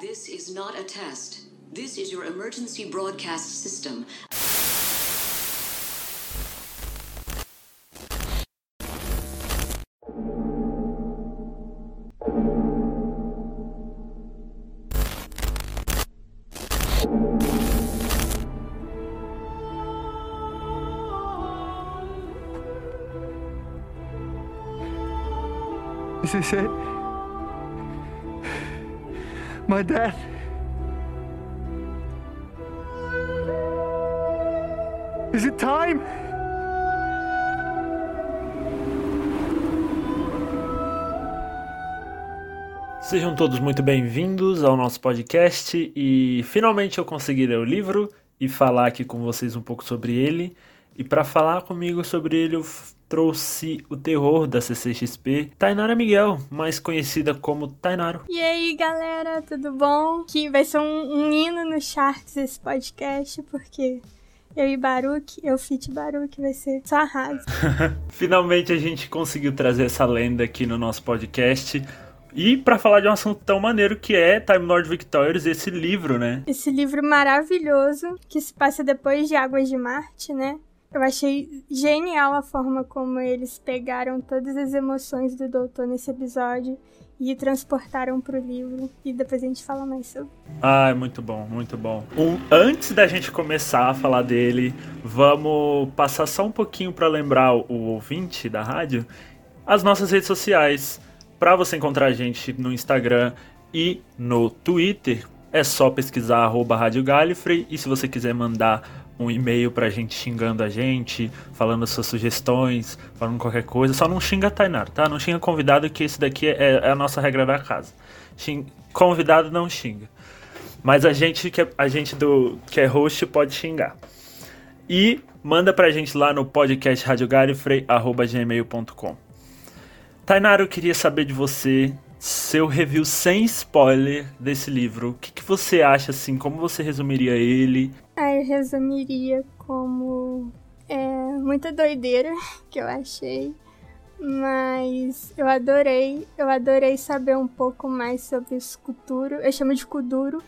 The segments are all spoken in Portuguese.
This is not a test. This is your emergency broadcast system. Is this it? My death? Is it time? Sejam todos muito bem-vindos ao nosso podcast e finalmente eu consegui ler o livro e falar aqui com vocês um pouco sobre ele. E para falar comigo sobre ele, eu trouxe o terror da CCXP, Tainara Miguel, mais conhecida como Tainaro. E aí, galera, tudo bom? Que vai ser um, um hino no charts esse podcast, porque eu e Baruch, eu fit Baruch, vai ser só arraso. Finalmente a gente conseguiu trazer essa lenda aqui no nosso podcast. E para falar de um assunto tão maneiro que é Time Lord Victorious, esse livro, né? Esse livro maravilhoso, que se passa depois de Águas de Marte, né? Eu achei genial a forma como eles pegaram todas as emoções do doutor nesse episódio e transportaram pro livro. E depois a gente fala mais sobre. Ah, é muito bom, muito bom. Um, antes da gente começar a falar dele, vamos passar só um pouquinho para lembrar o, o ouvinte da rádio as nossas redes sociais. Para você encontrar a gente no Instagram e no Twitter, é só pesquisar arroba Rádio Galifrey. E se você quiser mandar um e-mail pra gente xingando a gente, falando suas sugestões, falando qualquer coisa, só não xinga a Tainar, tá? Não xinga convidado, que esse daqui é, é a nossa regra da casa. Xing- convidado não xinga. Mas a gente que é, a gente do que é host pode xingar. E manda pra gente lá no podcast radiogalifrey@gmail.com. Tainara, eu queria saber de você seu review sem spoiler desse livro. O que, que você acha assim? Como você resumiria ele? Eu resumiria como é, muita doideira que eu achei, mas eu adorei, eu adorei saber um pouco mais sobre os Kuduro. Eu chamo de Kuduro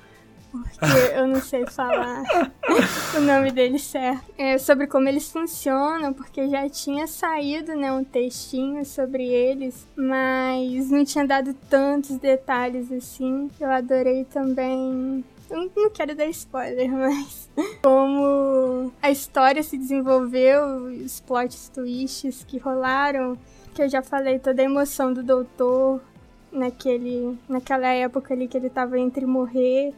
porque eu não sei falar o nome deles certo. É, sobre como eles funcionam, porque já tinha saído né, um textinho sobre eles, mas não tinha dado tantos detalhes assim. Eu adorei também eu não quero dar spoiler, mas como a história se desenvolveu, os plot twists que rolaram, que eu já falei, toda a emoção do doutor naquele, naquela época ali que ele tava entre morrer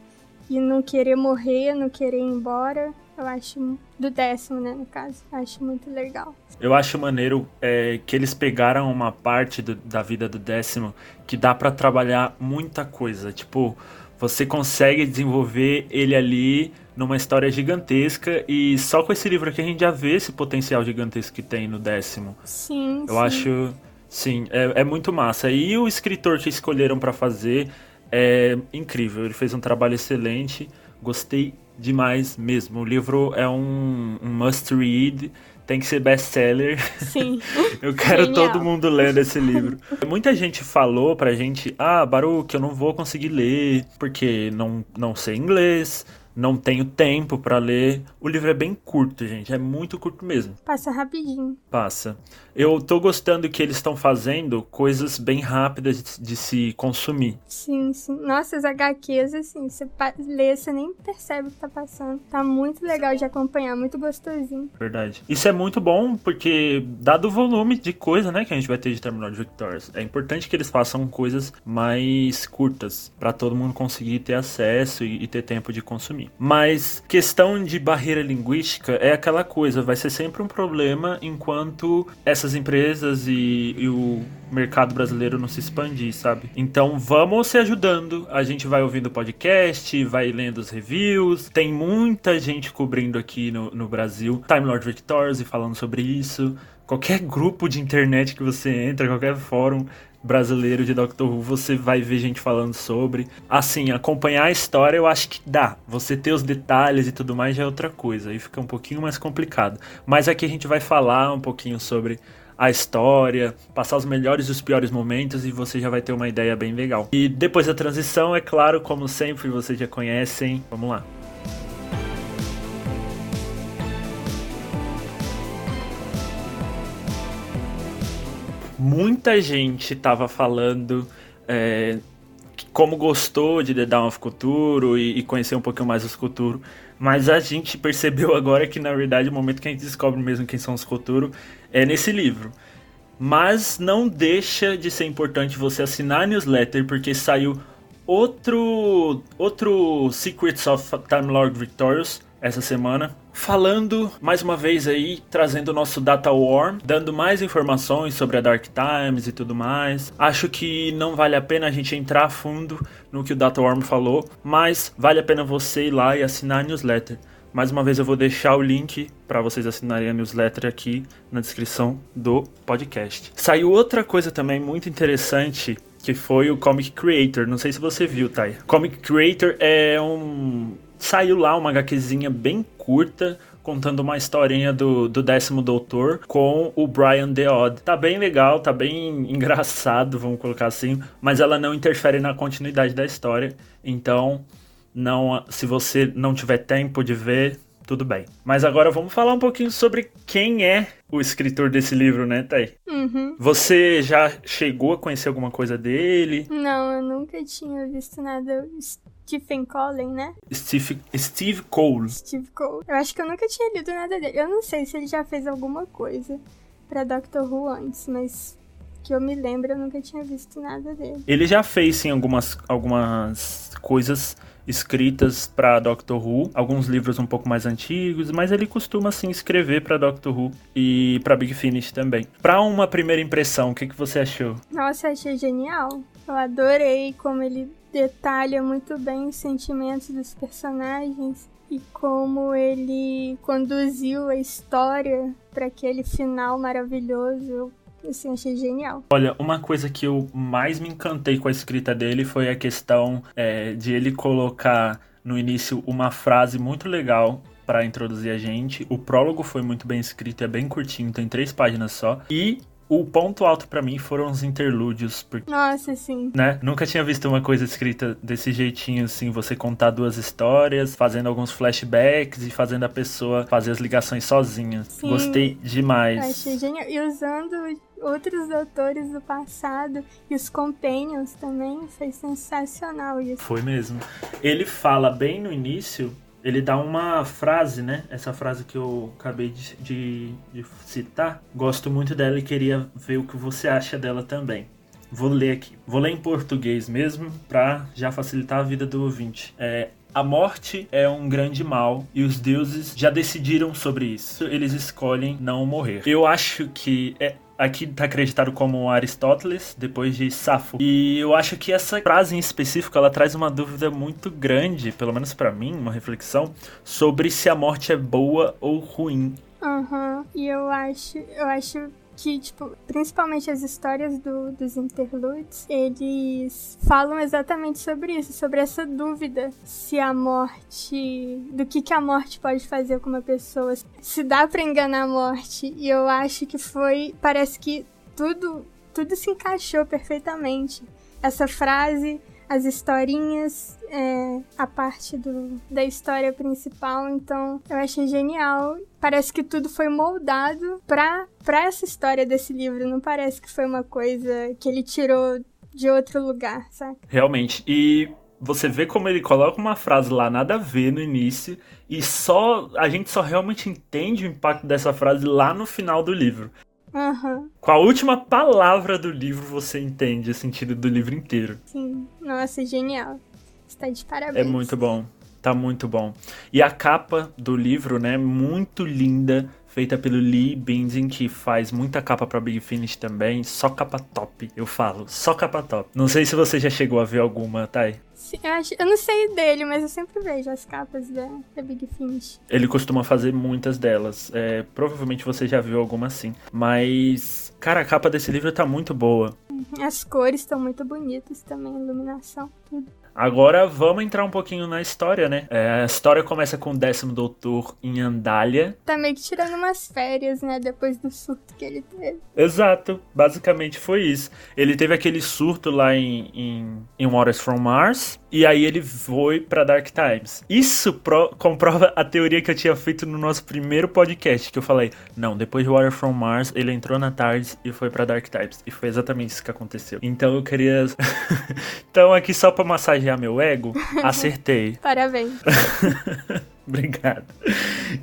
e não querer morrer, não querer ir embora. Eu acho do décimo, né, no caso. Eu acho muito legal. Eu acho maneiro é, que eles pegaram uma parte do- da vida do décimo que dá pra trabalhar muita coisa. Tipo, você consegue desenvolver ele ali numa história gigantesca e só com esse livro aqui a gente já vê esse potencial gigantesco que tem no décimo. Sim, Eu sim. acho, sim, é, é muito massa. E o escritor que escolheram pra fazer é incrível. Ele fez um trabalho excelente. Gostei demais mesmo. O livro é um, um must read. Tem que ser best-seller. Sim. Eu quero Genial. todo mundo lendo esse livro. Muita gente falou pra gente: Ah, Baruch, eu não vou conseguir ler porque não, não sei inglês, não tenho tempo pra ler. O livro é bem curto, gente. É muito curto mesmo. Passa rapidinho. Passa. Eu tô gostando que eles estão fazendo coisas bem rápidas de, de se consumir. Sim, sim. Nossa, as HQs, assim, você lê, você nem percebe o que tá passando. Tá muito legal de acompanhar, muito gostosinho. Verdade. Isso é muito bom porque, dado o volume de coisa, né, que a gente vai ter de Terminal de Victorious, é importante que eles façam coisas mais curtas pra todo mundo conseguir ter acesso e, e ter tempo de consumir. Mas questão de barreira linguística é aquela coisa, vai ser sempre um problema enquanto essas empresas e, e o mercado brasileiro não se expandir, sabe? Então vamos se ajudando. A gente vai ouvindo o podcast, vai lendo os reviews. Tem muita gente cobrindo aqui no, no Brasil Time Lord Victorious e falando sobre isso. Qualquer grupo de internet que você entra, qualquer fórum brasileiro de Doctor Who, você vai ver gente falando sobre. Assim, acompanhar a história eu acho que dá. Você ter os detalhes e tudo mais já é outra coisa. Aí fica um pouquinho mais complicado. Mas aqui a gente vai falar um pouquinho sobre a história, passar os melhores e os piores momentos e você já vai ter uma ideia bem legal. E depois da transição, é claro, como sempre vocês já conhecem, vamos lá. Muita gente tava falando é, como gostou de The Dawn of Cthulhu e, e conhecer um pouquinho mais os Cthulhu, mas a gente percebeu agora que na verdade o momento que a gente descobre mesmo quem são os Cthulhu é nesse livro. Mas não deixa de ser importante você assinar a newsletter porque saiu outro outro Secrets of Time Lord Victorious essa semana, falando mais uma vez aí, trazendo o nosso Data Worm, dando mais informações sobre a Dark Times e tudo mais. Acho que não vale a pena a gente entrar a fundo no que o Data Worm falou, mas vale a pena você ir lá e assinar a newsletter. Mais uma vez eu vou deixar o link para vocês assinarem a newsletter aqui na descrição do podcast. Saiu outra coisa também muito interessante que foi o Comic Creator. Não sei se você viu, Thay. Comic Creator é um saiu lá uma HQzinha bem curta, contando uma historinha do, do décimo doutor com o Brian The Odd. Tá bem legal, tá bem engraçado, vamos colocar assim, mas ela não interfere na continuidade da história. Então, não, se você não tiver tempo de ver, tudo bem. Mas agora vamos falar um pouquinho sobre quem é o escritor desse livro, né, Thay? Uhum. Você já chegou a conhecer alguma coisa dele? Não, eu nunca tinha visto nada. Stephen Collen, né? Steve, Steve Cole. Steve Cole. Eu acho que eu nunca tinha lido nada dele. Eu não sei se ele já fez alguma coisa pra Doctor Who antes, mas que eu me lembro, eu nunca tinha visto nada dele. Ele já fez, sim, algumas, algumas coisas escritas para Doctor Who, alguns livros um pouco mais antigos, mas ele costuma assim escrever para Doctor Who e para Big Finish também. Para uma primeira impressão, o que, que você achou? Nossa, eu achei genial. Eu adorei como ele detalha muito bem os sentimentos dos personagens e como ele conduziu a história para aquele final maravilhoso. Eu Assim, achei genial. Olha, uma coisa que eu mais me encantei com a escrita dele foi a questão é, de ele colocar no início uma frase muito legal para introduzir a gente. O prólogo foi muito bem escrito, é bem curtinho, tem três páginas só. E o ponto alto para mim foram os interlúdios. Porque, Nossa, sim. Né? Nunca tinha visto uma coisa escrita desse jeitinho, assim, você contar duas histórias, fazendo alguns flashbacks e fazendo a pessoa fazer as ligações sozinha. Sim. Gostei demais. Achei genial. E usando outros autores do passado e os companions também, foi sensacional isso. Foi mesmo. Ele fala bem no início ele dá uma frase, né? Essa frase que eu acabei de, de, de, citar. Gosto muito dela e queria ver o que você acha dela também. Vou ler aqui. Vou ler em português mesmo, para já facilitar a vida do ouvinte. É, a morte é um grande mal e os deuses já decidiram sobre isso. Eles escolhem não morrer. Eu acho que é, aqui está acreditado como Aristóteles, depois de Safo. E eu acho que essa frase em específico ela traz uma dúvida muito grande, pelo menos para mim, uma reflexão sobre se a morte é boa ou ruim. Aham, uhum. e eu acho, eu acho que, tipo, principalmente as histórias do, dos interludes, eles falam exatamente sobre isso, sobre essa dúvida se a morte, do que que a morte pode fazer com uma pessoa, se dá para enganar a morte. E eu acho que foi, parece que tudo, tudo se encaixou perfeitamente. Essa frase as historinhas, é, a parte do, da história principal. Então, eu achei genial. Parece que tudo foi moldado pra, pra essa história desse livro. Não parece que foi uma coisa que ele tirou de outro lugar, sabe? Realmente. E você vê como ele coloca uma frase lá nada a ver no início e só a gente só realmente entende o impacto dessa frase lá no final do livro. Uhum. Com a última palavra do livro você entende o sentido do livro inteiro. Sim, nossa, genial. Está de parabéns. É muito bom. Tá muito bom. E a capa do livro, né, muito linda, feita pelo Lee Binding, que faz muita capa para Big Finish também, só capa top, eu falo, só capa top. Não sei se você já chegou a ver alguma, Thay. Eu, acho, eu não sei dele, mas eu sempre vejo as capas da, da Big Finish. Ele costuma fazer muitas delas. É, provavelmente você já viu alguma sim. Mas, cara, a capa desse livro tá muito boa. As cores estão muito bonitas também, a iluminação, tudo. Agora vamos entrar um pouquinho na história, né? É, a história começa com o décimo doutor em Andália. Tá meio que tirando umas férias, né? Depois do surto que ele teve. Exato, basicamente foi isso. Ele teve aquele surto lá em, em, em Waters from Mars. E aí ele foi pra Dark Times. Isso pro, comprova a teoria que eu tinha feito no nosso primeiro podcast, que eu falei, não, depois de Water from Mars, ele entrou na tarde e foi pra Dark Times. E foi exatamente isso que aconteceu. Então eu queria. então, aqui só pra massagear meu ego, acertei. Parabéns. Obrigado.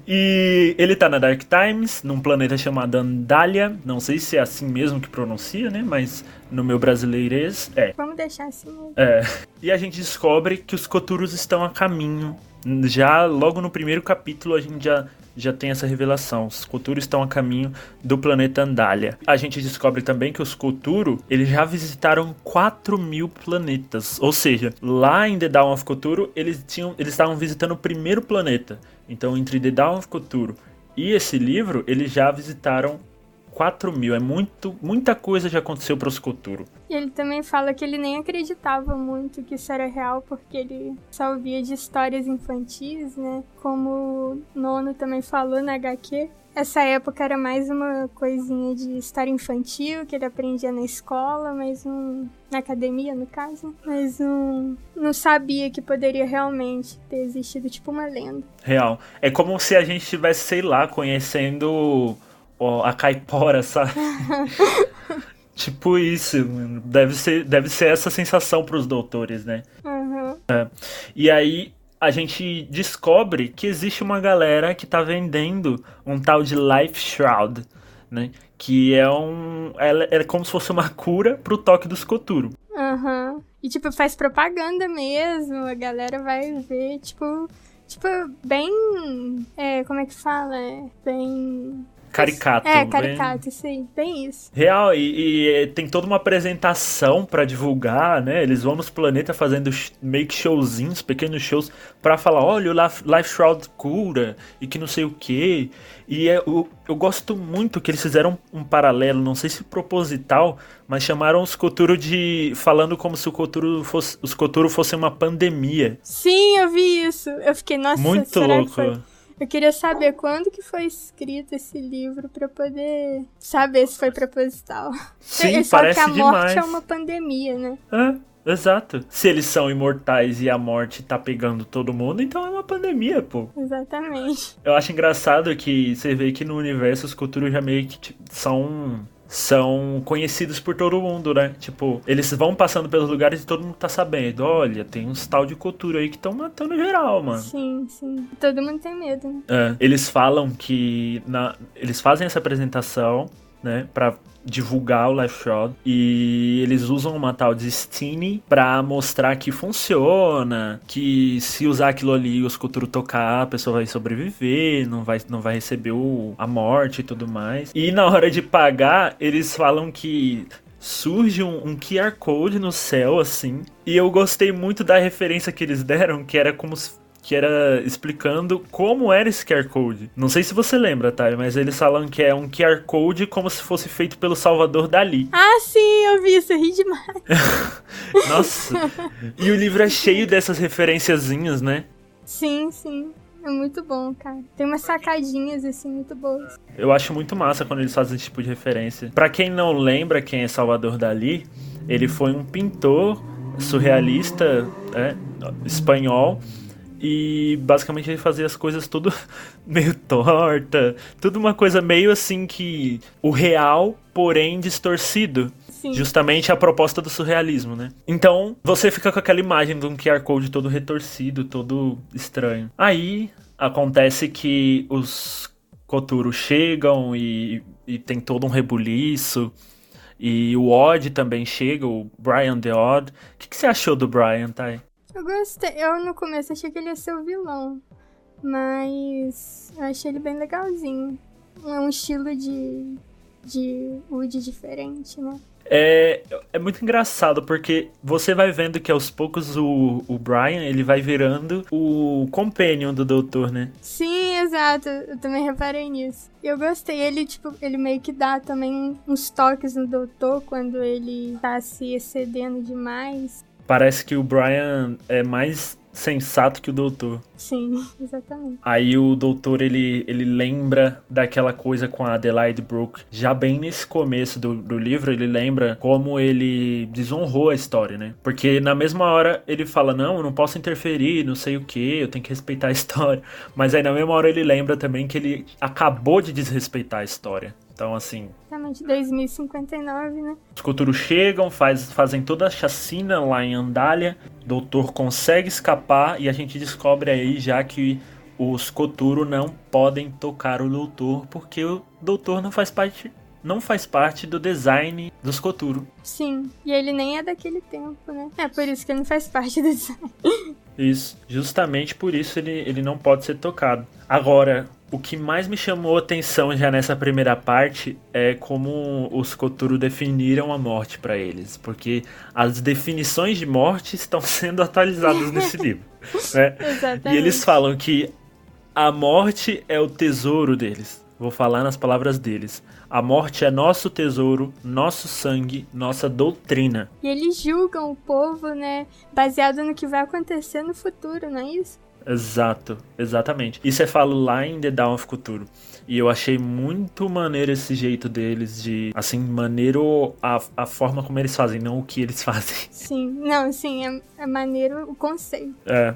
E ele tá na Dark Times, num planeta chamado Andália. Não sei se é assim mesmo que pronuncia, né? Mas no meu brasileirês é. Vamos deixar assim mesmo. É. E a gente descobre que os Coturos estão a caminho. Já logo no primeiro capítulo a gente já já tem essa revelação. Os Koturo estão a caminho do planeta Andália. A gente descobre também que os Koturo, eles já visitaram 4 mil planetas. Ou seja, lá em The Dawn of Koturo, eles tinham, eles estavam visitando o primeiro planeta. Então, entre The Dawn of Koturo e esse livro, eles já visitaram 4 mil. É muito, muita coisa já aconteceu para os Koturo. E ele também fala que ele nem acreditava muito que isso era real, porque ele só ouvia de histórias infantis, né? Como o Nono também falou na HQ. Essa época era mais uma coisinha de história infantil que ele aprendia na escola, mas um, na academia, no caso, mas um, não sabia que poderia realmente ter existido tipo uma lenda. Real. É como se a gente estivesse, sei lá, conhecendo a caipora, sabe? tipo isso, mano. Deve ser, deve ser essa sensação pros doutores, né? Uhum. É. E aí a gente descobre que existe uma galera que tá vendendo um tal de Life Shroud, né? Que é um. Ela é como se fosse uma cura pro toque dos Koturo. Aham. Uhum. E tipo, faz propaganda mesmo, a galera vai ver, tipo. Tipo, bem. É, como é que fala? É, bem caricato. É, caricato, bem... sim, bem isso. Real, e, e tem toda uma apresentação para divulgar, né? Eles vão nos planetas fazendo meio que showzinhos, pequenos shows, para falar, olha, o Life Shroud cura, e que não sei o que. E é, eu, eu gosto muito que eles fizeram um paralelo, não sei se proposital, mas chamaram os Koturo de. falando como se o Koturo fosse, os Koturo fossem uma pandemia. Sim, eu vi isso. Eu fiquei, nossa, muito louco. Eu queria saber quando que foi escrito esse livro para poder saber se foi proposital. Sim, Só parece que a morte demais. é uma pandemia, né? É, exato. Se eles são imortais e a morte tá pegando todo mundo, então é uma pandemia, pô. Exatamente. Eu acho engraçado que você vê que no universo os culturas já meio que tipo, são são conhecidos por todo mundo, né? Tipo, eles vão passando pelos lugares e todo mundo tá sabendo. Olha, tem uns tal de cultura aí que estão matando geral, mano. Sim, sim. Todo mundo tem medo, né? É, eles falam que. Na, eles fazem essa apresentação, né? Pra divulgar o Life Shroud e eles usam uma tal de Stine para mostrar que funciona, que se usar aquilo ali e o escuturo tocar, a pessoa vai sobreviver, não vai, não vai receber o, a morte e tudo mais. E na hora de pagar, eles falam que surge um, um, QR Code no céu, assim. E eu gostei muito da referência que eles deram, que era como se que era explicando como era esse QR Code. Não sei se você lembra, tá? Mas eles falam que é um QR Code como se fosse feito pelo Salvador Dali. Ah, sim, eu vi isso, eu ri demais. Nossa. E o livro é cheio dessas referenciazinhas, né? Sim, sim. É muito bom, cara. Tem umas sacadinhas, assim, muito boas. Eu acho muito massa quando eles fazem esse tipo de referência. Para quem não lembra quem é Salvador Dali, ele foi um pintor surrealista é, espanhol e basicamente ele fazia as coisas tudo meio torta, tudo uma coisa meio assim que o real, porém distorcido. Sim. Justamente a proposta do surrealismo, né? Então, você fica com aquela imagem de um QR Code todo retorcido, todo estranho. Aí acontece que os Koturo chegam e, e tem todo um rebuliço. E o Odd também chega, o Brian the Odd. O que, que você achou do Brian, Thay? Eu gostei. Eu no começo achei que ele ia ser o vilão. Mas eu achei ele bem legalzinho. É um estilo de. de Woody diferente, né? É, é muito engraçado porque você vai vendo que aos poucos o, o Brian ele vai virando o companion do doutor, né? Sim, exato. Eu também reparei nisso. E eu gostei. Ele, tipo, ele meio que dá também uns toques no doutor quando ele tá se excedendo demais. Parece que o Brian é mais sensato que o doutor. Sim, exatamente. Aí o doutor ele, ele lembra daquela coisa com a Adelaide Brooke. Já bem nesse começo do, do livro, ele lembra como ele desonrou a história, né? Porque na mesma hora ele fala: Não, eu não posso interferir, não sei o que, eu tenho que respeitar a história. Mas aí na mesma hora ele lembra também que ele acabou de desrespeitar a história. Então, assim. Exatamente, 2059, né? Os Coturos chegam, faz, fazem toda a chacina lá em Andália. Doutor consegue escapar e a gente descobre aí já que os Coturo não podem tocar o Doutor porque o Doutor não faz parte não faz parte do design dos Coturo. Sim, e ele nem é daquele tempo, né? É por isso que ele não faz parte do design. Isso, justamente por isso ele, ele não pode ser tocado. Agora, o que mais me chamou atenção já nessa primeira parte é como os Koturo definiram a morte para eles, porque as definições de morte estão sendo atualizadas nesse livro. Né? E eles falam que a morte é o tesouro deles. Vou falar nas palavras deles. A morte é nosso tesouro, nosso sangue, nossa doutrina. E eles julgam o povo, né, baseado no que vai acontecer no futuro, não é isso? Exato, exatamente. Isso é falo lá em The Dawn of Culture. E eu achei muito maneiro esse jeito deles de, assim, maneiro a, a forma como eles fazem, não o que eles fazem. Sim, não, sim, é, é maneiro o conceito. É.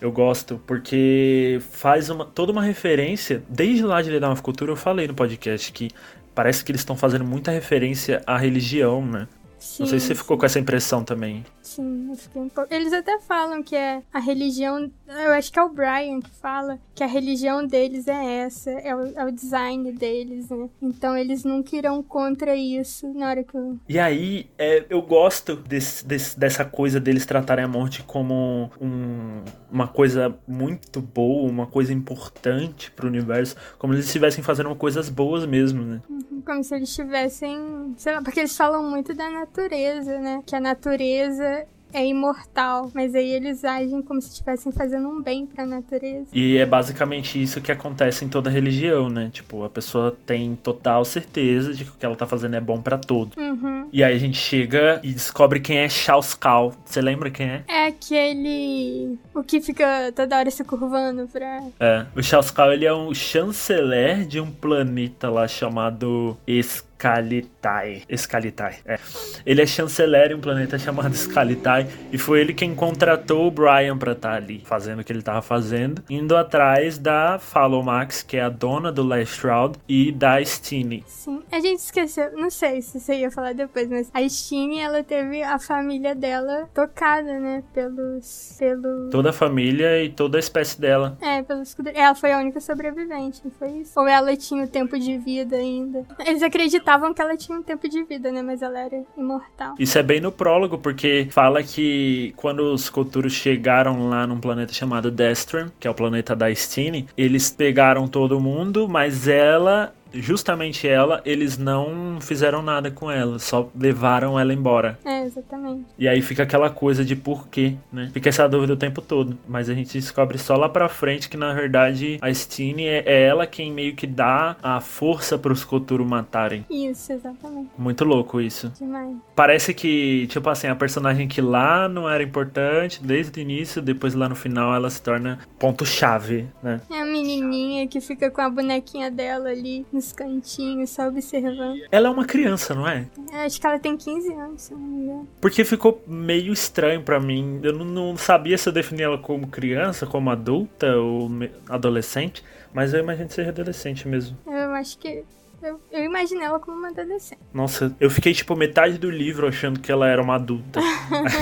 Eu gosto porque faz uma, toda uma referência. Desde lá de The Dawn of Culture eu falei no podcast que parece que eles estão fazendo muita referência à religião, né? Sim, Não sei se você ficou com essa impressão também. Sim, eu fiquei um pouco. Eles até falam que é a religião. Eu acho que é o Brian que fala que a religião deles é essa, é o, é o design deles, né? Então eles nunca irão contra isso na hora que eu. E aí, é, eu gosto desse, desse, dessa coisa deles tratarem a morte como um, uma coisa muito boa, uma coisa importante pro universo, como eles estivessem fazendo coisas boas mesmo, né? Uhum, como se eles estivessem. Sei lá, porque eles falam muito da natureza, né? Que a natureza é imortal, mas aí eles agem como se estivessem fazendo um bem para a natureza. E é basicamente isso que acontece em toda religião, né? Tipo, a pessoa tem total certeza de que o que ela tá fazendo é bom para todos. Uhum. E aí a gente chega e descobre quem é Charles Cal. Você lembra quem é? É aquele o que fica toda hora se curvando pra. É, o Charles Cal ele é um chanceler de um planeta lá chamado Es Scalitai. Scalitai, é. Ele é chanceler em um planeta chamado Scalitai e foi ele quem contratou o Brian pra estar tá ali, fazendo o que ele tava fazendo, indo atrás da Max, que é a dona do Last Shroud, e da Stine. Sim, a gente esqueceu, não sei se você ia falar depois, mas a Stine, ela teve a família dela tocada, né, pelos... Pelo... Toda a família e toda a espécie dela. É, pelos... Ela foi a única sobrevivente, não foi isso? Ou ela tinha o tempo de vida ainda? Eles acreditam acreditavam que ela tinha um tempo de vida, né? Mas ela era imortal. Isso é bem no prólogo, porque fala que quando os Koturos chegaram lá num planeta chamado Destron, que é o planeta da Stine, eles pegaram todo mundo, mas ela justamente ela, eles não fizeram nada com ela, só levaram ela embora. É, exatamente. E aí fica aquela coisa de porquê, né? Fica essa dúvida o tempo todo. Mas a gente descobre só lá pra frente que, na verdade, a Stine é, é ela quem meio que dá a força pros Koturo matarem. Isso, exatamente. Muito louco isso. Demais. Parece que, tipo assim, a personagem que lá não era importante desde o início, depois lá no final ela se torna ponto-chave, né? É a menininha que fica com a bonequinha dela ali nos cantinhos, só observando. Ela é uma criança, não é? é acho que ela tem 15 anos, se não me engano. Porque ficou meio estranho para mim. Eu não, não, sabia se eu definia ela como criança, como adulta ou adolescente. Mas eu imagino que seja adolescente mesmo. Eu acho que eu, eu imaginei ela como uma adolescente. Nossa, eu fiquei tipo metade do livro achando que ela era uma adulta.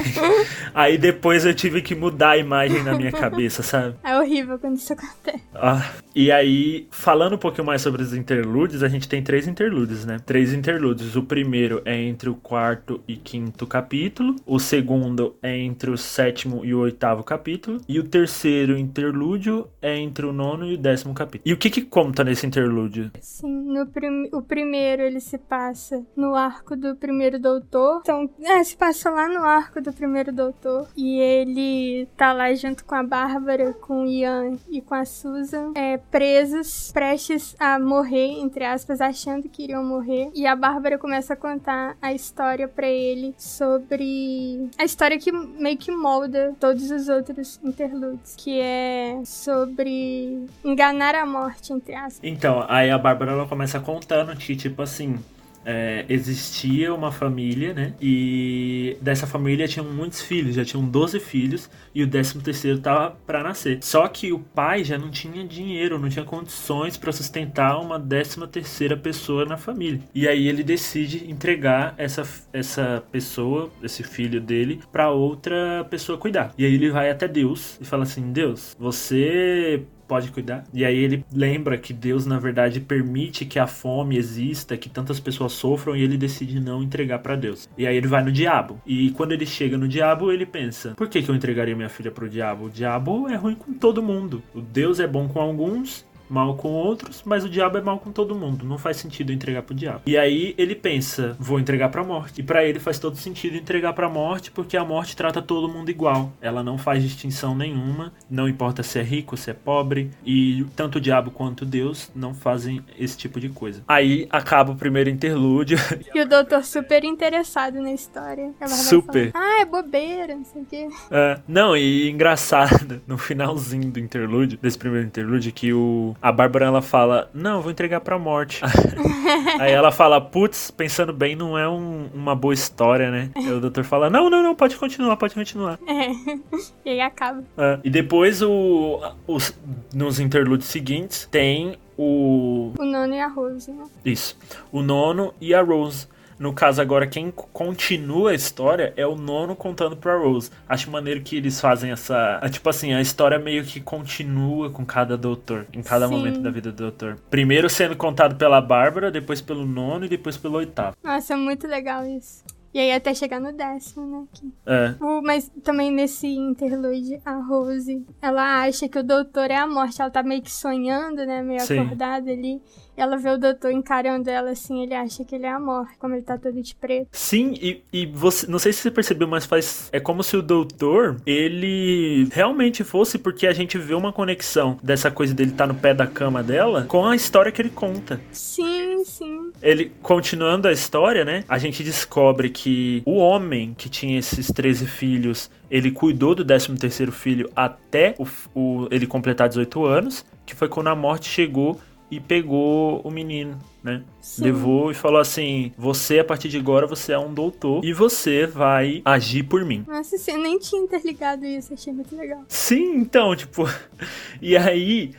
aí, depois eu tive que mudar a imagem na minha cabeça, sabe? É horrível quando isso acontece. Ah, e aí, falando um pouquinho mais sobre os interlúdios, a gente tem três interlúdios, né? Três interlúdios. O primeiro é entre o quarto e quinto capítulo. O segundo é entre o sétimo e o oitavo capítulo. E o terceiro interlúdio é entre o nono e o décimo capítulo. E o que que conta nesse interlúdio? Sim, no primeiro prim o primeiro ele se passa no arco do primeiro doutor. Então, é, se passa lá no arco do primeiro doutor. E ele tá lá junto com a Bárbara, com o Ian e com a Susan, é, presos, prestes a morrer, entre aspas, achando que iriam morrer. E a Bárbara começa a contar a história para ele sobre. A história que meio que molda todos os outros interludes, que é sobre enganar a morte, entre aspas. Então, aí a Bárbara ela começa contando que, tipo assim, é, existia uma família, né? E dessa família tinham muitos filhos, já tinham 12 filhos e o 13 terceiro tava para nascer. Só que o pai já não tinha dinheiro, não tinha condições para sustentar uma 13 terceira pessoa na família. E aí ele decide entregar essa, essa pessoa, esse filho dele, para outra pessoa cuidar. E aí ele vai até Deus e fala assim: "Deus, você pode cuidar. E aí ele lembra que Deus, na verdade, permite que a fome exista, que tantas pessoas sofram, e ele decide não entregar para Deus. E aí ele vai no diabo. E quando ele chega no diabo, ele pensa: por que, que eu entregaria minha filha pro diabo? O diabo é ruim com todo mundo. O Deus é bom com alguns mal com outros, mas o diabo é mal com todo mundo. Não faz sentido entregar pro diabo. E aí ele pensa, vou entregar pra morte. E para ele faz todo sentido entregar pra morte, porque a morte trata todo mundo igual. Ela não faz distinção nenhuma, não importa se é rico, se é pobre, e tanto o diabo quanto Deus não fazem esse tipo de coisa. Aí acaba o primeiro interlúdio. E o doutor super interessado na história. Super. Ah, é bobeira, não sei o quê. É, não, e engraçado, no finalzinho do interlúdio, desse primeiro interlúdio, que o a Bárbara ela fala: Não, vou entregar pra morte. Aí ela fala: Putz, pensando bem, não é um, uma boa história, né? E o doutor fala: Não, não, não, pode continuar, pode continuar. É. E aí acaba. É. E depois, o, os, nos interlúdios seguintes, tem o. O nono e a Rose, né? Isso. O nono e a Rose. No caso, agora, quem continua a história é o nono contando pra Rose. Acho maneiro que eles fazem essa. É, tipo assim, a história meio que continua com cada doutor, em cada Sim. momento da vida do doutor. Primeiro sendo contado pela Bárbara, depois pelo nono e depois pelo oitavo. Nossa, é muito legal isso. E aí até chegar no décimo, né? Aqui. É. O, mas também nesse interlude, a Rose, ela acha que o doutor é a morte. Ela tá meio que sonhando, né? Meio Sim. acordada ali ela vê o doutor encarando ela assim, ele acha que ele é a morte, como ele tá todo de preto. Sim, e, e você, não sei se você percebeu, mas faz, é como se o doutor, ele realmente fosse, porque a gente vê uma conexão dessa coisa dele estar tá no pé da cama dela com a história que ele conta. Sim, sim. Ele, continuando a história, né, a gente descobre que o homem que tinha esses 13 filhos, ele cuidou do 13 terceiro filho até o, o, ele completar 18 anos, que foi quando a morte chegou e pegou o menino, né? Sim. Levou e falou assim: Você, a partir de agora, você é um doutor e você vai agir por mim. Nossa, você nem tinha interligado isso, achei muito legal. Sim, então, tipo. e aí,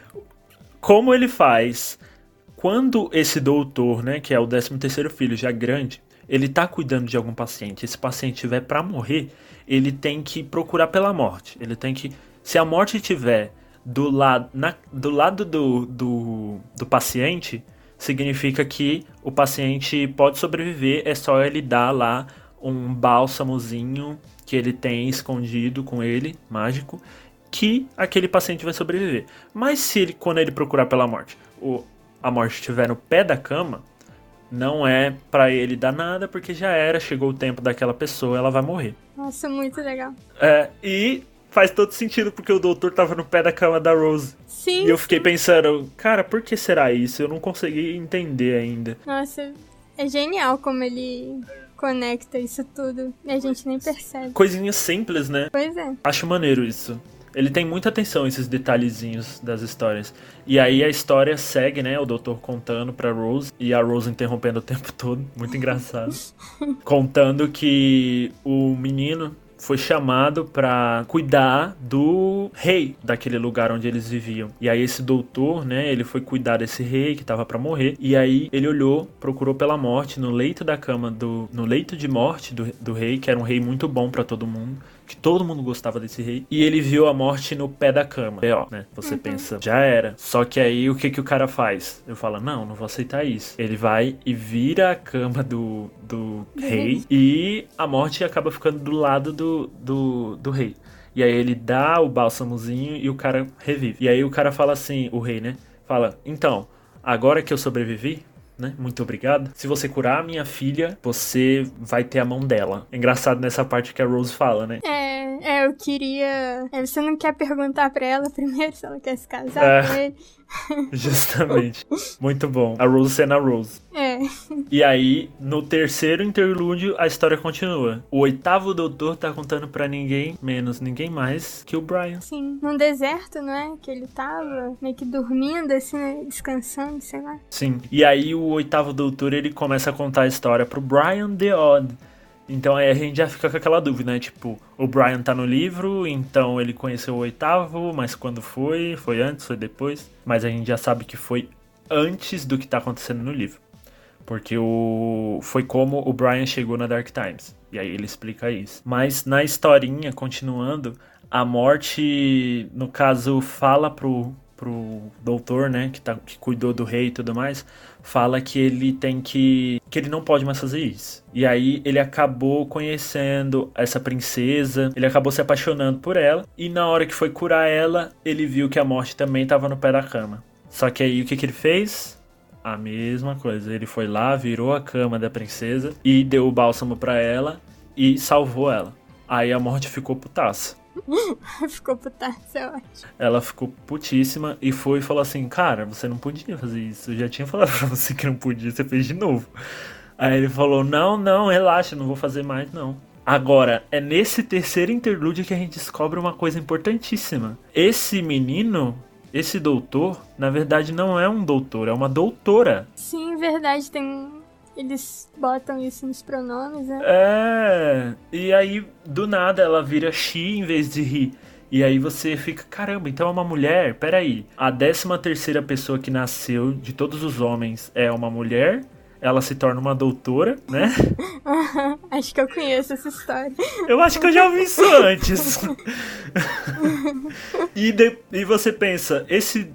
como ele faz? Quando esse doutor, né, que é o 13 terceiro filho, já grande, ele tá cuidando de algum paciente, esse paciente tiver para morrer, ele tem que procurar pela morte. Ele tem que. Se a morte tiver do, lado na, do lado do, do, do paciente, significa que o paciente pode sobreviver, é só ele dar lá um bálsamozinho que ele tem escondido com ele, mágico, que aquele paciente vai sobreviver. Mas se ele, quando ele procurar pela morte, o, a morte estiver no pé da cama, não é para ele dar nada, porque já era, chegou o tempo daquela pessoa, ela vai morrer. Nossa, muito legal. É, e faz todo sentido porque o doutor tava no pé da cama da Rose. Sim. E eu fiquei sim. pensando, cara, por que será isso? Eu não consegui entender ainda. Nossa, é genial como ele conecta isso tudo e a gente nem percebe. Coisinhas simples, né? Pois é. Acho maneiro isso. Ele tem muita atenção esses detalhezinhos das histórias. E aí a história segue, né? O doutor contando pra Rose e a Rose interrompendo o tempo todo. Muito engraçado. contando que o menino foi chamado para cuidar do rei daquele lugar onde eles viviam. E aí esse doutor, né, ele foi cuidar desse rei que tava para morrer. E aí ele olhou, procurou pela morte no leito da cama do no leito de morte do, do rei, que era um rei muito bom para todo mundo que todo mundo gostava desse rei, e ele viu a morte no pé da cama. É, ó, né? Você uhum. pensa, já era. Só que aí o que que o cara faz? Eu falo, não, não vou aceitar isso. Ele vai e vira a cama do, do rei e a morte acaba ficando do lado do, do, do rei. E aí ele dá o bálsamozinho e o cara revive. E aí o cara fala assim, o rei, né? Fala, então, agora que eu sobrevivi, né? Muito obrigado. Se você curar a minha filha, você vai ter a mão dela. É engraçado nessa parte que a Rose fala, né? É, é eu queria. É, você não quer perguntar pra ela primeiro se ela quer se casar É. Justamente. Muito bom. A Rose sendo a Rose. É. E aí, no terceiro interlúdio, a história continua. O oitavo doutor tá contando pra ninguém menos, ninguém mais que o Brian. Sim, num deserto, não é? Que ele tava meio que dormindo, assim, né? Descansando, sei lá. Sim. E aí o oitavo doutor ele começa a contar a história pro Brian the Odd. Então aí a gente já fica com aquela dúvida, né? Tipo, o Brian tá no livro, então ele conheceu o oitavo, mas quando foi? Foi antes, foi depois? Mas a gente já sabe que foi antes do que tá acontecendo no livro. Porque o foi como o Brian chegou na Dark Times. E aí ele explica isso. Mas na historinha, continuando, a morte, no caso, fala pro, pro doutor, né, que, tá, que cuidou do rei e tudo mais, fala que ele tem que. que ele não pode mais fazer isso. E aí ele acabou conhecendo essa princesa, ele acabou se apaixonando por ela, e na hora que foi curar ela, ele viu que a morte também estava no pé da cama. Só que aí o que, que ele fez? A mesma coisa. Ele foi lá, virou a cama da princesa e deu o bálsamo pra ela e salvou ela. Aí a morte ficou putaça. Ficou putaça, eu acho. Ela ficou putíssima e foi e falou assim: Cara, você não podia fazer isso. Eu já tinha falado pra você que não podia, você fez de novo. Aí ele falou: Não, não, relaxa, não vou fazer mais, não. Agora, é nesse terceiro interlúdio que a gente descobre uma coisa importantíssima. Esse menino, esse doutor, na verdade não é um doutor, é uma doutora. Sim, verdade, tem. Eles botam isso nos pronomes, né? É. E aí, do nada, ela vira She em vez de He. E aí você fica, caramba, então é uma mulher? Peraí. A décima terceira pessoa que nasceu de todos os homens é uma mulher. Ela se torna uma doutora, né? acho que eu conheço essa história. Eu acho que eu já ouvi isso antes. e, de- e você pensa, esse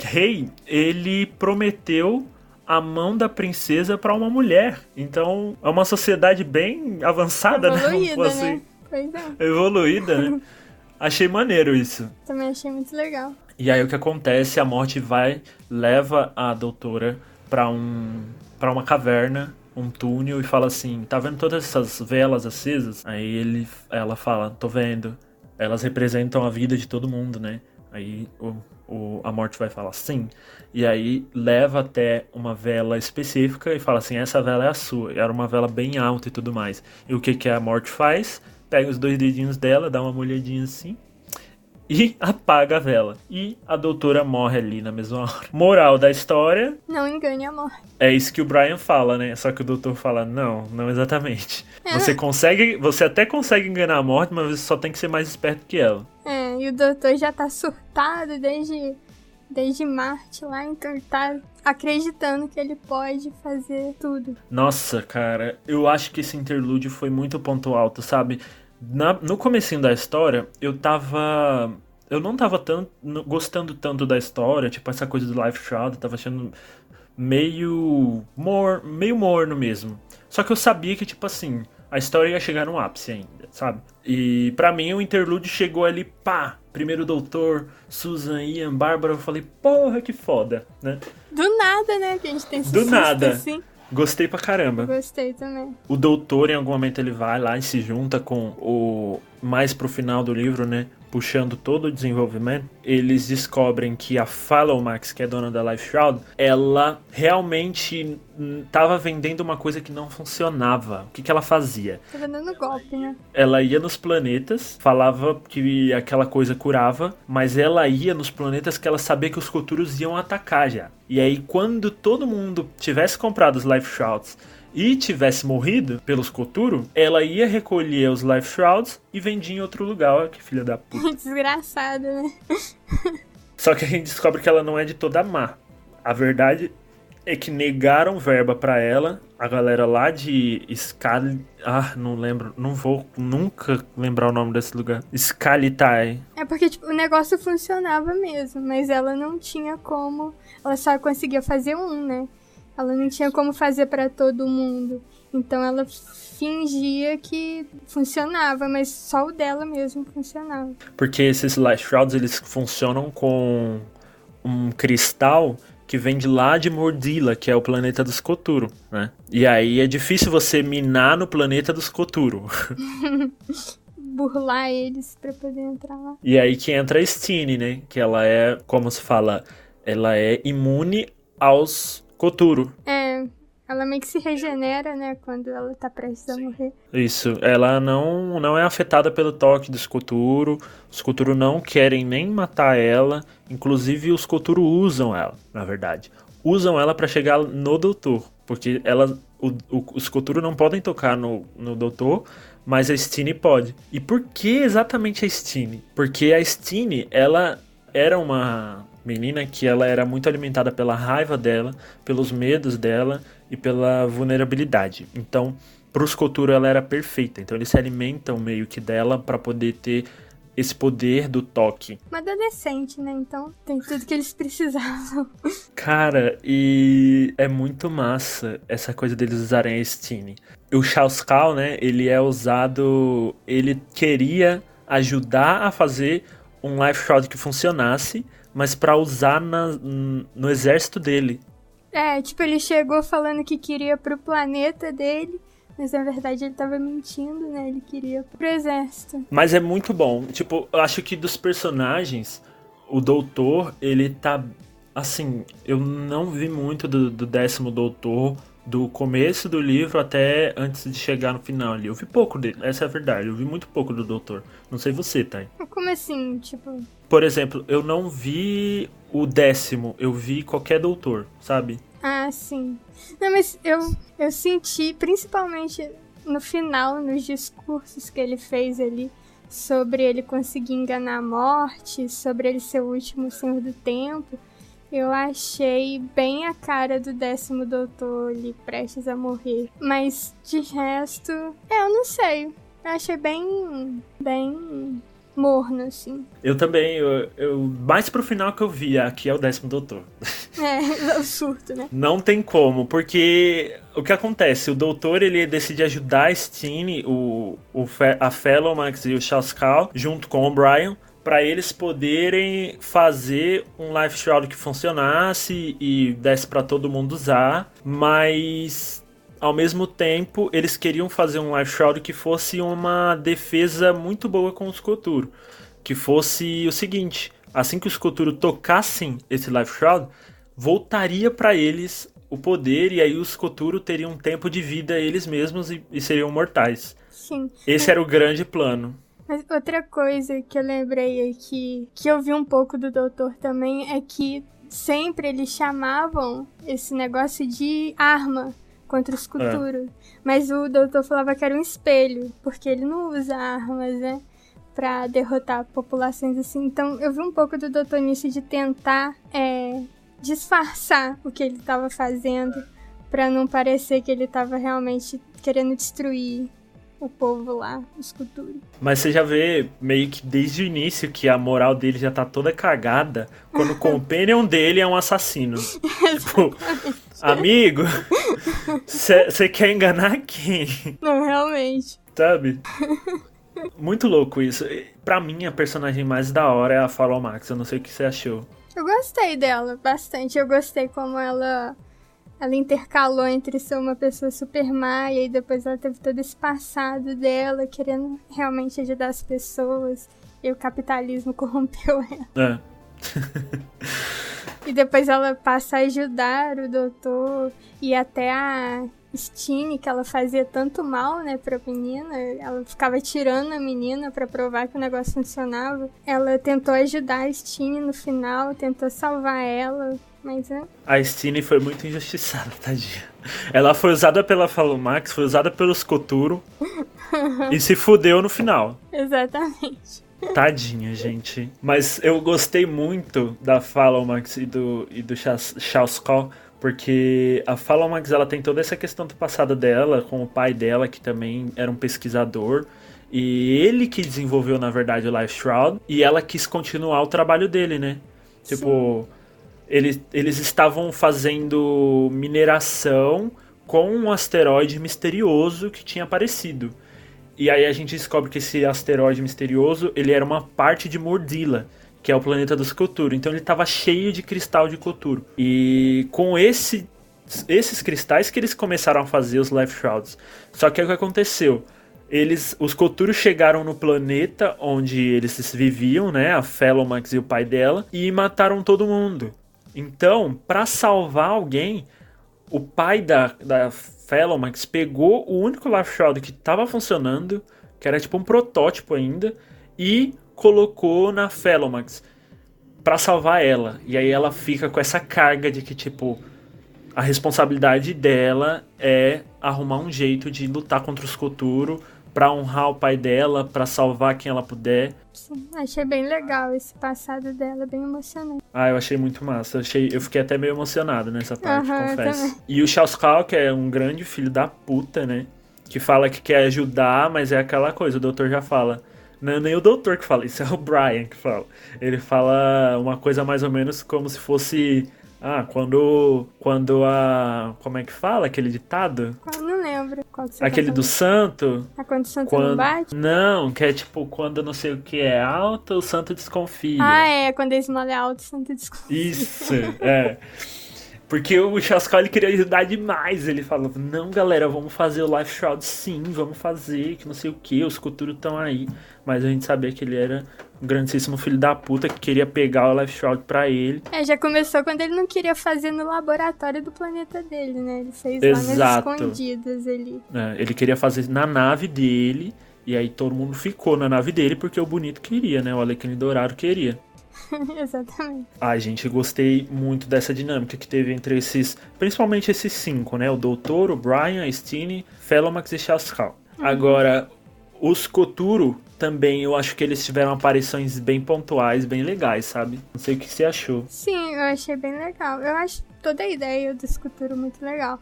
rei, ele prometeu a mão da princesa pra uma mulher. Então, é uma sociedade bem avançada, né? Evoluída, Vamos pôr né? Pois é. Evoluída, né? Achei maneiro isso. Também achei muito legal. E aí o que acontece? A morte vai, leva a doutora pra um para uma caverna, um túnel e fala assim: "Tá vendo todas essas velas acesas?" Aí ele ela fala: "Tô vendo. Elas representam a vida de todo mundo, né?" Aí o, o- a morte vai falar sim. E aí leva até uma vela específica e fala assim: "Essa vela é a sua". Era uma vela bem alta e tudo mais. E o que que a morte faz? Pega os dois dedinhos dela, dá uma molhadinha assim e apaga a vela. E a doutora morre ali na mesma hora. Moral da história, Não engane a morte. é isso que o Brian fala, né? Só que o doutor fala, não, não exatamente. É. Você consegue, você até consegue enganar a morte, mas você só tem que ser mais esperto que ela. É, e o doutor já tá surtado desde, desde Marte lá, então ele tá acreditando que ele pode fazer tudo. Nossa, cara, eu acho que esse interlúdio foi muito ponto alto, sabe? Na- no comecinho da história, eu tava. Eu não tava tanto, gostando tanto da história, tipo, essa coisa do Life Shroud, tava achando meio. Mor, meio morno mesmo. Só que eu sabia que, tipo assim, a história ia chegar no ápice ainda, sabe? E pra mim o interlúdio chegou ali, pá! Primeiro doutor, Susan, Ian, Bárbara, eu falei, porra, que foda, né? Do nada, né? Que a gente tem esse Do nada. assim. Gostei pra caramba. Gostei também. O doutor, em algum momento, ele vai lá e se junta com o. Mais pro final do livro, né? Puxando todo o desenvolvimento. Eles descobrem que a Max, que é dona da Life Shroud, ela realmente tava vendendo uma coisa que não funcionava. O que, que ela fazia? Tava dando golpe, né? Ela ia nos planetas, falava que aquela coisa curava, mas ela ia nos planetas que ela sabia que os Coturos iam atacar já. E aí, quando todo mundo tivesse comprado os Life Shrouds e tivesse morrido pelos Koturo, ela ia recolher os Life Shrouds e vendia em outro lugar. Olha que filha da puta. Desgraçado, né? Só que a gente descobre que ela não é de toda má. A verdade é que negaram verba pra ela. A galera lá de Scali... Ah, não lembro. Não vou nunca lembrar o nome desse lugar. Scalitai. É porque, tipo, o negócio funcionava mesmo, mas ela não tinha como. Ela só conseguia fazer um, né? Ela não tinha como fazer pra todo mundo. Então ela fingia que funcionava, mas só o dela mesmo funcionava. Porque esses Life Shrouds, eles funcionam com um cristal que vem de lá de Mordila, que é o planeta dos Koturo, né? E aí é difícil você minar no planeta dos Koturo. Burlar eles pra poder entrar lá. E aí que entra a Stine, né? Que ela é, como se fala, ela é imune aos Koturo. É, ela meio que se regenera, né, quando ela tá prestes a morrer. Isso, ela não, não é afetada pelo toque dos Koturo. Os Koturo não querem nem matar ela. Inclusive, os Koturo usam ela, na verdade. Usam ela para chegar no doutor. Porque ela, o, o, os Koturo não podem tocar no, no doutor, mas a Stine pode. E por que exatamente a Stine? Porque a Stine, ela era uma menina que ela era muito alimentada pela raiva dela, pelos medos dela e pela vulnerabilidade. Então, para os Koturo ela era perfeita. Então eles se alimentam meio que dela para poder ter esse poder do toque. Uma adolescente, né? Então tem tudo que eles precisavam. Cara, e é muito massa essa coisa deles usarem a Stine. O Shauskal, né? Ele é usado. Ele queria ajudar a fazer um life shot que funcionasse, mas para usar na, no exército dele. É, tipo, ele chegou falando que queria pro planeta dele, mas na verdade ele tava mentindo, né? Ele queria pro exército. Mas é muito bom. Tipo, eu acho que dos personagens, o doutor, ele tá. Assim, eu não vi muito do, do décimo doutor do começo do livro até antes de chegar no final ali. Eu vi pouco dele, essa é a verdade. Eu vi muito pouco do Doutor. Não sei você, Thay. Como assim? Tipo. Por exemplo, eu não vi o décimo, eu vi qualquer Doutor, sabe? Ah, sim. Não, mas eu, eu senti, principalmente no final, nos discursos que ele fez ali, sobre ele conseguir enganar a morte, sobre ele ser o último senhor do tempo. Eu achei bem a cara do décimo doutor ali, prestes a morrer. Mas de resto, é, eu não sei. Eu achei bem. bem morno, assim. Eu também, eu, eu, mais pro final que eu vi, aqui é o décimo doutor. É, o surto, né? Não tem como, porque o que acontece? O doutor ele decide ajudar a Stine, o, o, a Fellow Max e o Shaskal, junto com o Brian, para eles poderem fazer um life shroud que funcionasse e desse para todo mundo usar, mas ao mesmo tempo eles queriam fazer um life shroud que fosse uma defesa muito boa com os Koturo, que fosse o seguinte, assim que os Koturo tocassem esse life shroud, voltaria para eles o poder e aí os Koturo teriam um tempo de vida eles mesmos e, e seriam mortais. Sim. Esse era o grande plano. Mas outra coisa que eu lembrei aqui, que eu vi um pouco do doutor também, é que sempre eles chamavam esse negócio de arma contra os Kuturo. É. Mas o doutor falava que era um espelho, porque ele não usa armas, né? Pra derrotar populações assim. Então eu vi um pouco do doutor nisso de tentar é, disfarçar o que ele estava fazendo para não parecer que ele estava realmente querendo destruir o povo lá, os Kuturi. Mas você já vê meio que desde o início que a moral dele já tá toda cagada quando o companion dele é um assassino. tipo, amigo, você quer enganar quem? Não, realmente. Sabe? Muito louco isso. Pra mim, a personagem mais da hora é a Follow Max. Eu não sei o que você achou. Eu gostei dela bastante. Eu gostei como ela ela intercalou entre ser uma pessoa super má e aí depois ela teve todo esse passado dela querendo realmente ajudar as pessoas e o capitalismo corrompeu ela. É. e depois ela passa a ajudar o doutor e até a Stine, que ela fazia tanto mal, né, pra menina, ela ficava tirando a menina para provar que o negócio funcionava. Ela tentou ajudar a Stine no final, tentou salvar ela, mas é. A Stine foi muito injustiçada, tadinha. Ela foi usada pela Falomax, foi usada pelos Koturo e se fudeu no final. Exatamente. Tadinha, gente. Mas eu gostei muito da Falomax e do, e do Call, porque a Falomax ela tem toda essa questão do passado dela, com o pai dela, que também era um pesquisador. E ele que desenvolveu, na verdade, o Life Shroud. E ela quis continuar o trabalho dele, né? Tipo, eles, eles estavam fazendo mineração com um asteroide misterioso que tinha aparecido. E aí a gente descobre que esse asteroide misterioso ele era uma parte de Mordila, que é o planeta dos Koturo. Então ele estava cheio de cristal de Koturo. E com esse, esses cristais que eles começaram a fazer os Life Shrouds. Só que o que aconteceu? Eles, os Koturo chegaram no planeta onde eles viviam, né? A Felomax e o pai dela, e mataram todo mundo. Então, para salvar alguém, o pai da, da Felomax pegou o único Life Shroud que estava funcionando, que era tipo um protótipo ainda, e colocou na Felomax para salvar ela. E aí ela fica com essa carga de que, tipo, a responsabilidade dela é arrumar um jeito de lutar contra os Koturo para honrar o pai dela, para salvar quem ela puder. Sim, achei bem legal esse passado dela, bem emocionante. Ah, eu achei muito massa. Eu, achei, eu fiquei até meio emocionado nessa parte, eu confesso. E o Charles Kao, que é um grande filho da puta, né? Que fala que quer ajudar, mas é aquela coisa, o doutor já fala. Não é nem o doutor que fala, isso é o Brian que fala. Ele fala uma coisa mais ou menos como se fosse. Ah, quando. Quando a. Como é que fala aquele ditado? Eu não lembro você Aquele tá do santo. falando. A quando o santo Quando... não bate? Não, que é tipo quando não sei o que é alto, o santo desconfia. Ah, é, quando a esmola é alta, o santo desculpa. Isso, é. Porque o Chascal ele queria ajudar demais. Ele falou: Não, galera, vamos fazer o Life Shroud sim, vamos fazer, que não sei o que, os Couture estão aí. Mas a gente sabia que ele era um grandíssimo filho da puta que queria pegar o Life Shroud pra ele. É, já começou quando ele não queria fazer no laboratório do planeta dele, né? Ele fez Exato. lá nas escondidas ali. né? Ele queria fazer na nave dele. E aí todo mundo ficou na nave dele porque o bonito queria, né? O Alequine Dourado queria. Exatamente. Ai, gente, gostei muito dessa dinâmica que teve entre esses, principalmente esses cinco, né? O Doutor, o Brian, a Stine, Felomax e Chascal. Agora, os Koturo também, eu acho que eles tiveram aparições bem pontuais, bem legais, sabe? Não sei o que você achou. Sim, eu achei bem legal. Eu acho toda a ideia do escultura muito legal.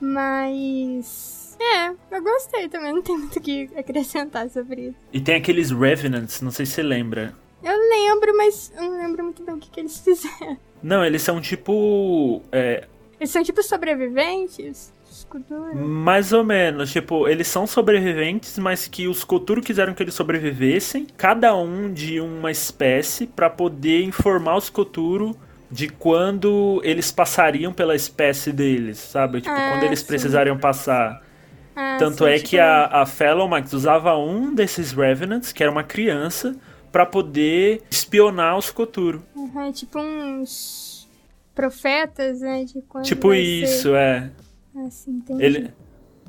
Mas. É, eu gostei também, não tem muito o que acrescentar sobre isso. E tem aqueles Revenants, não sei se você lembra. Eu lembro, mas eu não lembro muito bem o que, que eles fizeram. Não, eles são tipo. é, Eles são tipo sobreviventes? Escultura? Mais ou menos, tipo, eles são sobreviventes, mas que os Koturo quiseram que eles sobrevivessem, cada um de uma espécie, pra poder informar os Koturo de quando eles passariam pela espécie deles, sabe? Tipo, Ah, quando eles sim. precisariam passar. Ah, Tanto sim, é tipo, que a, a Felomax usava um desses Revenants, que era uma criança, pra poder espionar os Koturo. aham, tipo uns profetas, né? Tipo isso, é. Ser. Assim, entendi. Ele...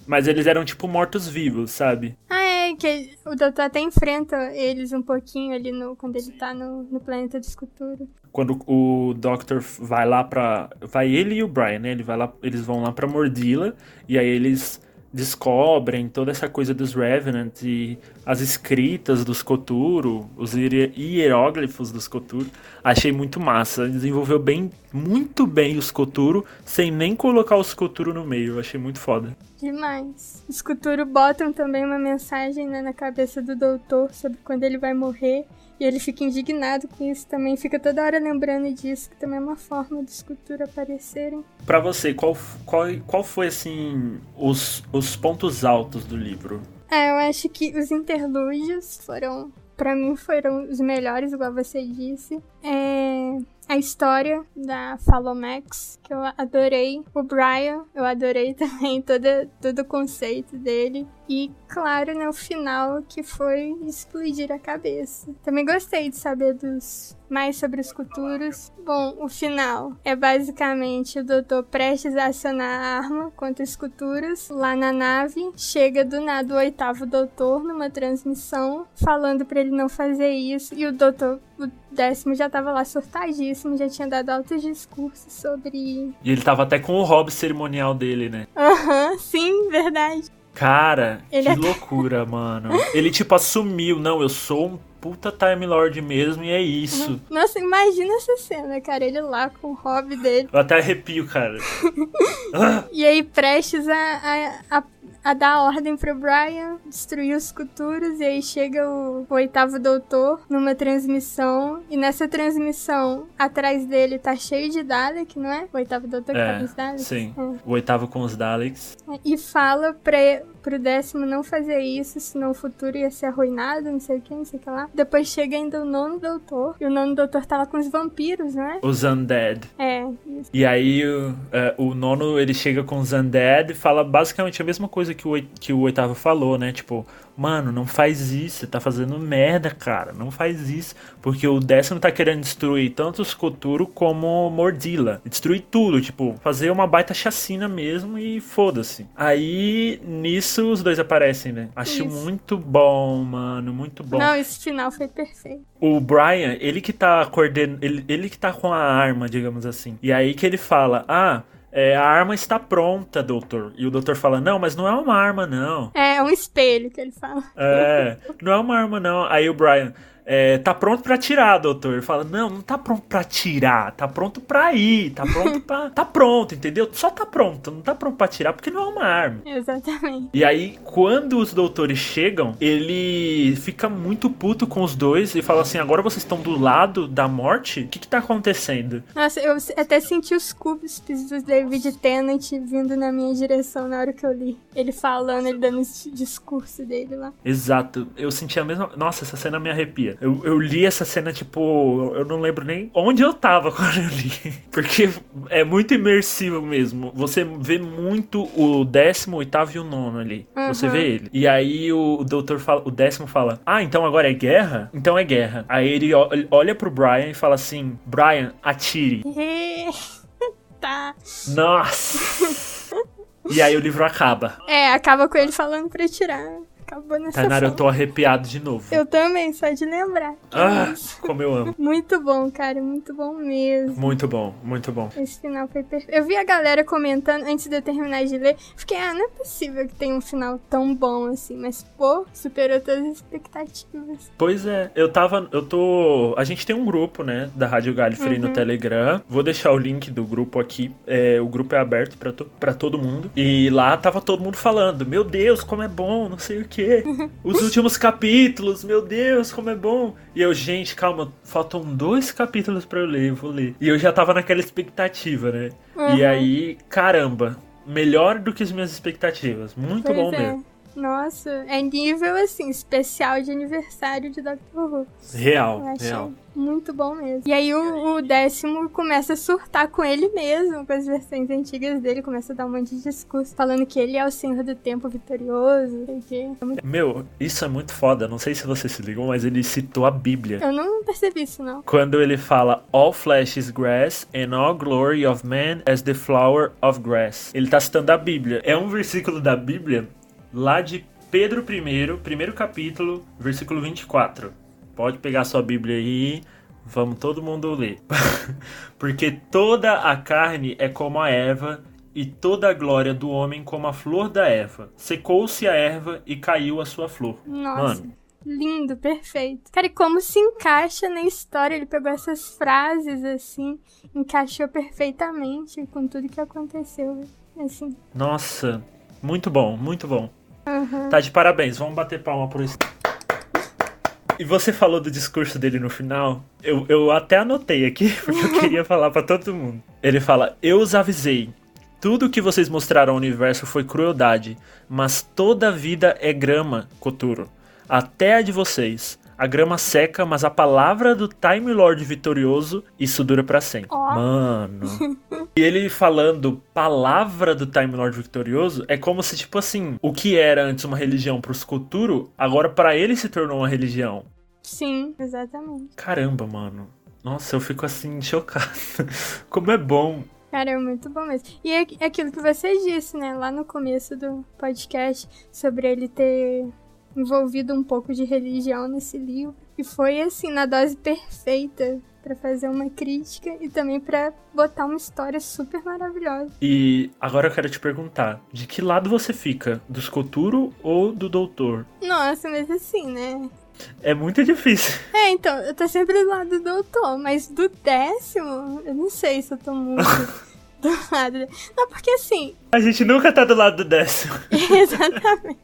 Mas eles eram tipo mortos-vivos, sabe? Ah, é, que o doutor até enfrenta eles um pouquinho ali no, quando ele tá no, no planeta de escultura. quando o Doctor vai lá pra. Vai ele e o Brian, né? Ele vai lá, eles vão lá pra Mordila e aí eles descobrem toda essa coisa dos Revenant e as escritas dos Koturo, os hier- hieróglifos dos Koturo. Achei muito massa. Desenvolveu bem, muito bem os Koturo, sem nem colocar os Koturo no meio. Achei muito foda. Demais. Os Kuturo botam também uma mensagem né, na cabeça do doutor sobre quando ele vai morrer. E ele fica indignado com isso também. Fica toda hora lembrando disso, que também é uma forma dos Kuturo aparecerem. Pra você, qual, qual, qual foi, assim, os, os pontos altos do livro? Ah, eu acho que os interlúdios foram, Pra mim, foram os melhores, igual você disse. É, a história da Falomax, que eu adorei. O Brian, eu adorei também todo, todo o conceito dele. E, claro, né, o final, que foi explodir a cabeça. Também gostei de saber dos mais sobre os futuros. Bom, o final é basicamente o doutor prestes a acionar a arma contra os futuros lá na nave. Chega do nada o oitavo doutor numa transmissão, falando pra ele não fazer isso. E o doutor, o décimo, já tava lá surtadíssimo, já tinha dado altos discursos sobre. E ele tava até com o hobby cerimonial dele, né? Aham, sim, verdade. Cara, Ele que até- loucura, mano. Ele, tipo, assumiu. Não, eu sou um puta Time Lord mesmo e é isso. Nossa, imagina essa cena, cara. Ele lá com o hobby dele. Eu até arrepio, cara. E aí, prestes a, a, a, a dar ordem pro Brian destruir os culturos e aí chega o, o oitavo doutor numa transmissão e nessa transmissão atrás dele tá cheio de Dalek, não é? O oitavo doutor que tá com É, os Daleks. sim. É. O oitavo com os Daleks. E fala pra, pro décimo não fazer isso, senão o futuro ia ser arruinado, não sei o que, não sei o que lá. Depois chega ainda o nono doutor, e o nono doutor tá lá com os vampiros, né? Os Undead. É, isso. E aí o, é, o nono ele chega com os Undead e fala basicamente a mesma coisa que o, que o oitavo falou, né? Tipo, mano, não faz isso, você tá fazendo merda, cara. Não faz isso. Porque o décimo tá querendo destruir tanto os Koturo como Mordila. Destruir tudo, tipo, fazer uma baita chacina mesmo e foda-se. Aí nisso os dois aparecem, né? Acho Isso. muito bom, mano, muito bom. Não, esse final foi perfeito. O Brian, ele que tá coordenando. Ele, ele que tá com a arma, digamos assim. E aí que ele fala: Ah, é, a arma está pronta, doutor. E o doutor fala: Não, mas não é uma arma, não. É, é um espelho que ele fala. É, não é uma arma, não. Aí o Brian. É, tá pronto pra tirar, doutor. Ele fala: Não, não tá pronto pra tirar. Tá pronto pra ir. Tá pronto pra. Tá pronto, entendeu? Só tá pronto. Não tá pronto pra tirar porque não é uma arma. Exatamente. E aí, quando os doutores chegam, ele fica muito puto com os dois e fala assim: agora vocês estão do lado da morte? O que, que tá acontecendo? Nossa, eu até senti os cúspices do David Tennant vindo na minha direção na hora que eu li. Ele falando, ele dando esse discurso dele lá. Exato, eu senti a mesma. Nossa, essa cena me arrepia. Eu, eu li essa cena, tipo, eu não lembro nem onde eu tava quando eu li. Porque é muito imersivo mesmo. Você vê muito o décimo, oitavo e o nono ali. Você Uhum. vê ele. E aí o, doutor fala, o décimo fala: Ah, então agora é guerra? Então é guerra. Aí ele olha pro Brian e fala assim: Brian, atire. tá. Nossa! e aí o livro acaba. É, acaba com ele falando pra tirar. Acabou nessa Tainara, eu tô arrepiado de novo. Eu também, só de lembrar. Ah, como eu amo. Muito bom, cara, muito bom mesmo. Muito bom, muito bom. Esse final foi perfeito. Eu vi a galera comentando antes de eu terminar de ler. Fiquei, ah, não é possível que tenha um final tão bom assim. Mas, pô, superou todas as expectativas. Pois é, eu tava. Eu tô. A gente tem um grupo, né? Da Rádio Galifrey no Telegram. Vou deixar o link do grupo aqui. É, o grupo é aberto pra, to, pra todo mundo. E lá tava todo mundo falando: Meu Deus, como é bom, não sei o quê. Os últimos capítulos, meu Deus, como é bom. E eu, gente, calma, faltam dois capítulos pra eu ler, eu vou ler. E eu já tava naquela expectativa, né? E Uhum. aí, caramba, melhor do que as minhas expectativas. Muito Pois bom é. mesmo. Nossa, é nível assim, especial de aniversário de Doctor Who. Real, real. Muito bom mesmo. E aí o, o décimo começa a surtar com ele mesmo, com as versões antigas dele, começa a dar um monte de discurso, falando que ele é o senhor do tempo vitorioso, sei o quê. É muito- Meu, isso é muito foda. Não sei se você se ligou, mas ele citou a Bíblia. Eu não percebi isso, não. Quando ele fala All flesh is grass and all glory of man as the flower of grass. Ele tá citando a Bíblia. É um versículo da Bíblia lá de Pedro I, primeiro capítulo, versículo 24. Pode pegar sua Bíblia aí. Vamos todo mundo ler. Porque toda a carne é como a erva, e toda a glória do homem como a flor da erva. Secou-se a erva e caiu a sua flor. Nossa. Mano, Lindo, perfeito. Cara, e como se encaixa na história? Ele pegou essas frases assim, encaixou perfeitamente com tudo que aconteceu. Assim, nossa, muito bom, muito bom. aham. Tá de parabéns, vamos bater palma por isso. E você falou do discurso dele no final. Eu, eu até anotei aqui, porque eu queria falar pra todo mundo. Ele fala: Eu os avisei. Tudo que vocês mostraram ao universo foi crueldade, mas toda vida é grama, Koturo. Até a de vocês. A grama seca, mas a palavra do Time Lord vitorioso, isso dura pra sempre. Ó. Mano. E ele falando palavra do Time Lord vitorioso é como se, tipo assim, o que era antes uma religião pros Koturo, agora pra ele se tornou uma religião. Sim, exatamente. Caramba, mano. Nossa, eu fico assim, chocado. Como é bom. Cara, é muito bom mesmo. E é é aquilo que você disse, né, lá no começo do podcast, sobre ele ter envolvido um pouco de religião nesse livro. E foi, assim, na dose perfeita pra fazer uma crítica e também pra botar uma história super maravilhosa. E agora eu quero te perguntar, de que lado você fica? Dos Koturo ou do Doutor? Nossa, mas assim, né? É muito difícil. É, então, eu tô sempre do lado do doutor, mas do décimo, eu não sei se eu tô muito. do lado. Não, porque assim. A gente nunca tá do lado do décimo. Exatamente.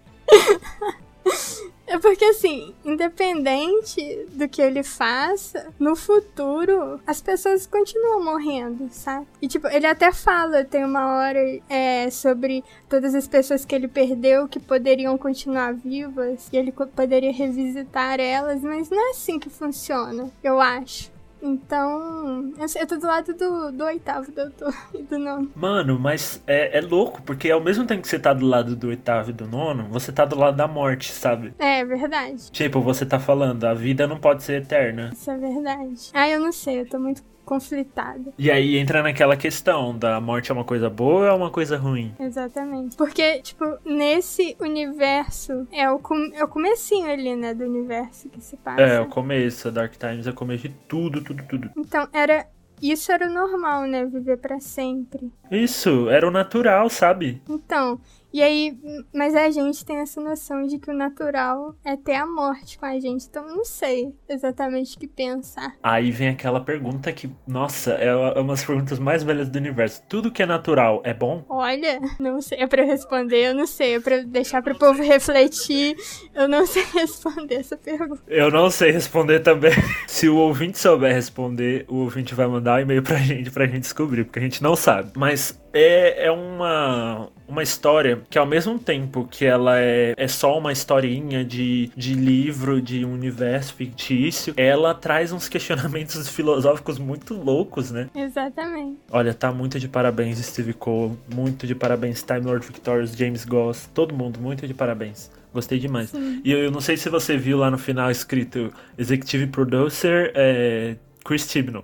É porque assim, independente do que ele faça, no futuro as pessoas continuam morrendo, sabe? E tipo, ele até fala, tem uma hora é, sobre todas as pessoas que ele perdeu que poderiam continuar vivas e ele poderia revisitar elas, mas não é assim que funciona, eu acho. Então, eu tô do lado do, do oitavo doutor e do nono. Mano, mas é, é louco, porque ao mesmo tempo que você tá do lado do oitavo e do nono, você tá do lado da morte, sabe? É, é verdade. Tipo, você tá falando, a vida não pode ser eterna. Isso é verdade. Ah, eu não sei, eu tô muito conflitada. E aí entra naquela questão da morte é uma coisa boa ou é uma coisa ruim? Exatamente. Porque, tipo, nesse universo, é o, com, é o comecinho ali, né, do universo que se passa. É, o começo. Dark Times é o começo de tudo, tudo, tudo. Então, era isso era o normal, né? Viver para sempre. Isso, era o natural, sabe? Então, e aí, mas a gente tem essa noção de que o natural é ter a morte com a gente, então não sei exatamente o que pensar. Aí vem aquela pergunta que, nossa, é uma das perguntas mais velhas do universo. Tudo que é natural é bom? Olha, não sei, é pra eu responder, eu não sei, é pra deixar pro povo refletir, eu não sei responder essa pergunta. Eu não sei responder também. Se o ouvinte souber responder, o ouvinte vai mandar um e-mail pra gente, pra gente descobrir, porque a gente não sabe. Mas é, é uma, uma história que ao mesmo tempo que ela é, é só uma historinha de, de livro, de um universo fictício, ela traz uns questionamentos filosóficos muito loucos, né? Exatamente. Olha, tá muito de parabéns Steve Cole, muito de parabéns Time Lord Victorious, James Goss, todo mundo, muito de parabéns. Gostei demais. Sim. E eu, eu, não sei se você viu lá no final escrito Executive Producer é, Chris Chibnall.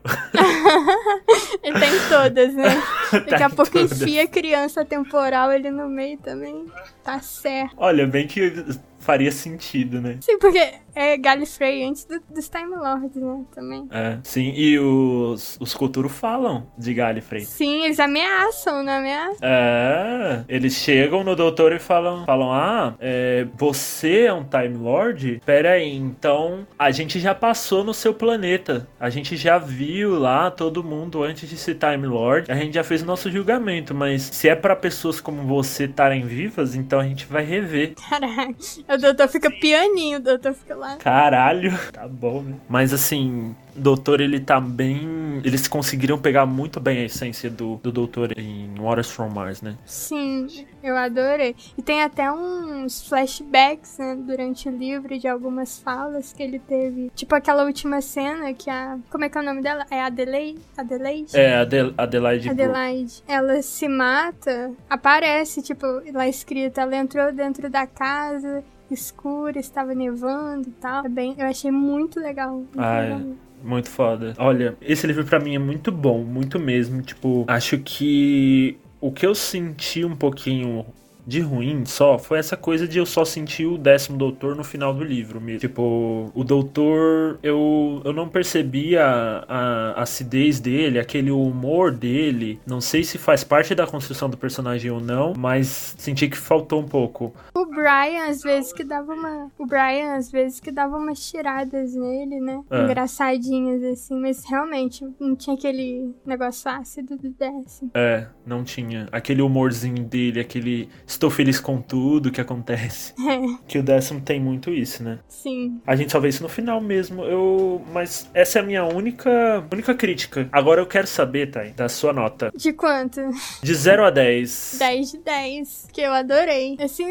ele tem todas, né? Daqui Tá a pouco todas. enfia criança temporal ali no meio também. Tá certo. Olha, bem que faria sentido, né? Sim, porque é Gallifrey antes do, dos Time Lords, né? Também. É, sim, e os, os Koturo falam de Gallifrey. Sim, eles ameaçam, não ameaçam? É, eles chegam no doutor e falam, falam ah, é, você é um Time Lord? Pera aí, então a gente já passou no seu planeta. A gente já viu lá todo mundo antes de ser Time Lord. A gente já fez o nosso julgamento, mas se é pra pessoas como você estarem vivas, então a gente vai rever. Caraca, o doutor fica pianinho, o doutor fica lá. Caralho, tá bom, né? Mas assim, Doutor, ele tá bem. Eles conseguiram pegar muito bem a essência do, do Doutor em Waters from Mars, né? Sim, eu adorei. E tem até uns flashbacks, né, durante o livro de algumas falas que ele teve. Tipo aquela última cena que a. Como é que é o nome dela? É Adelaide? Adelaide? É, Adel Adelaide. Adelaide. Ela se mata, aparece, tipo, lá escrito, ela entrou dentro da casa escura, estava nevando e tal. É bem, eu achei muito legal. Muito Ah, legal é. Muito foda. Olha, esse livro pra mim é muito bom, muito mesmo. Tipo, acho que o que eu senti um pouquinho de ruim só foi essa coisa de eu só sentir o décimo doutor no final do livro mesmo. Tipo, o doutor, eu, eu não percebi a, a acidez dele, aquele humor dele. Não sei se faz parte da construção do personagem ou não, mas senti que faltou um pouco. O Brian, às vezes, que dava uma. O Brian, às vezes, que dava umas tiradas nele, né? É. Engraçadinhas, assim, mas realmente não tinha aquele negócio ácido do décimo. É, não tinha. Aquele humorzinho dele, aquele estou feliz com tudo que acontece. É, Que o décimo tem muito isso, né? sim. A gente só vê isso no final mesmo. Eu. Mas essa é a minha única. única crítica. Agora eu quero saber, Thay, da sua nota. De quanto? De 0 a 10. 10 de 10. Que eu adorei. Assim,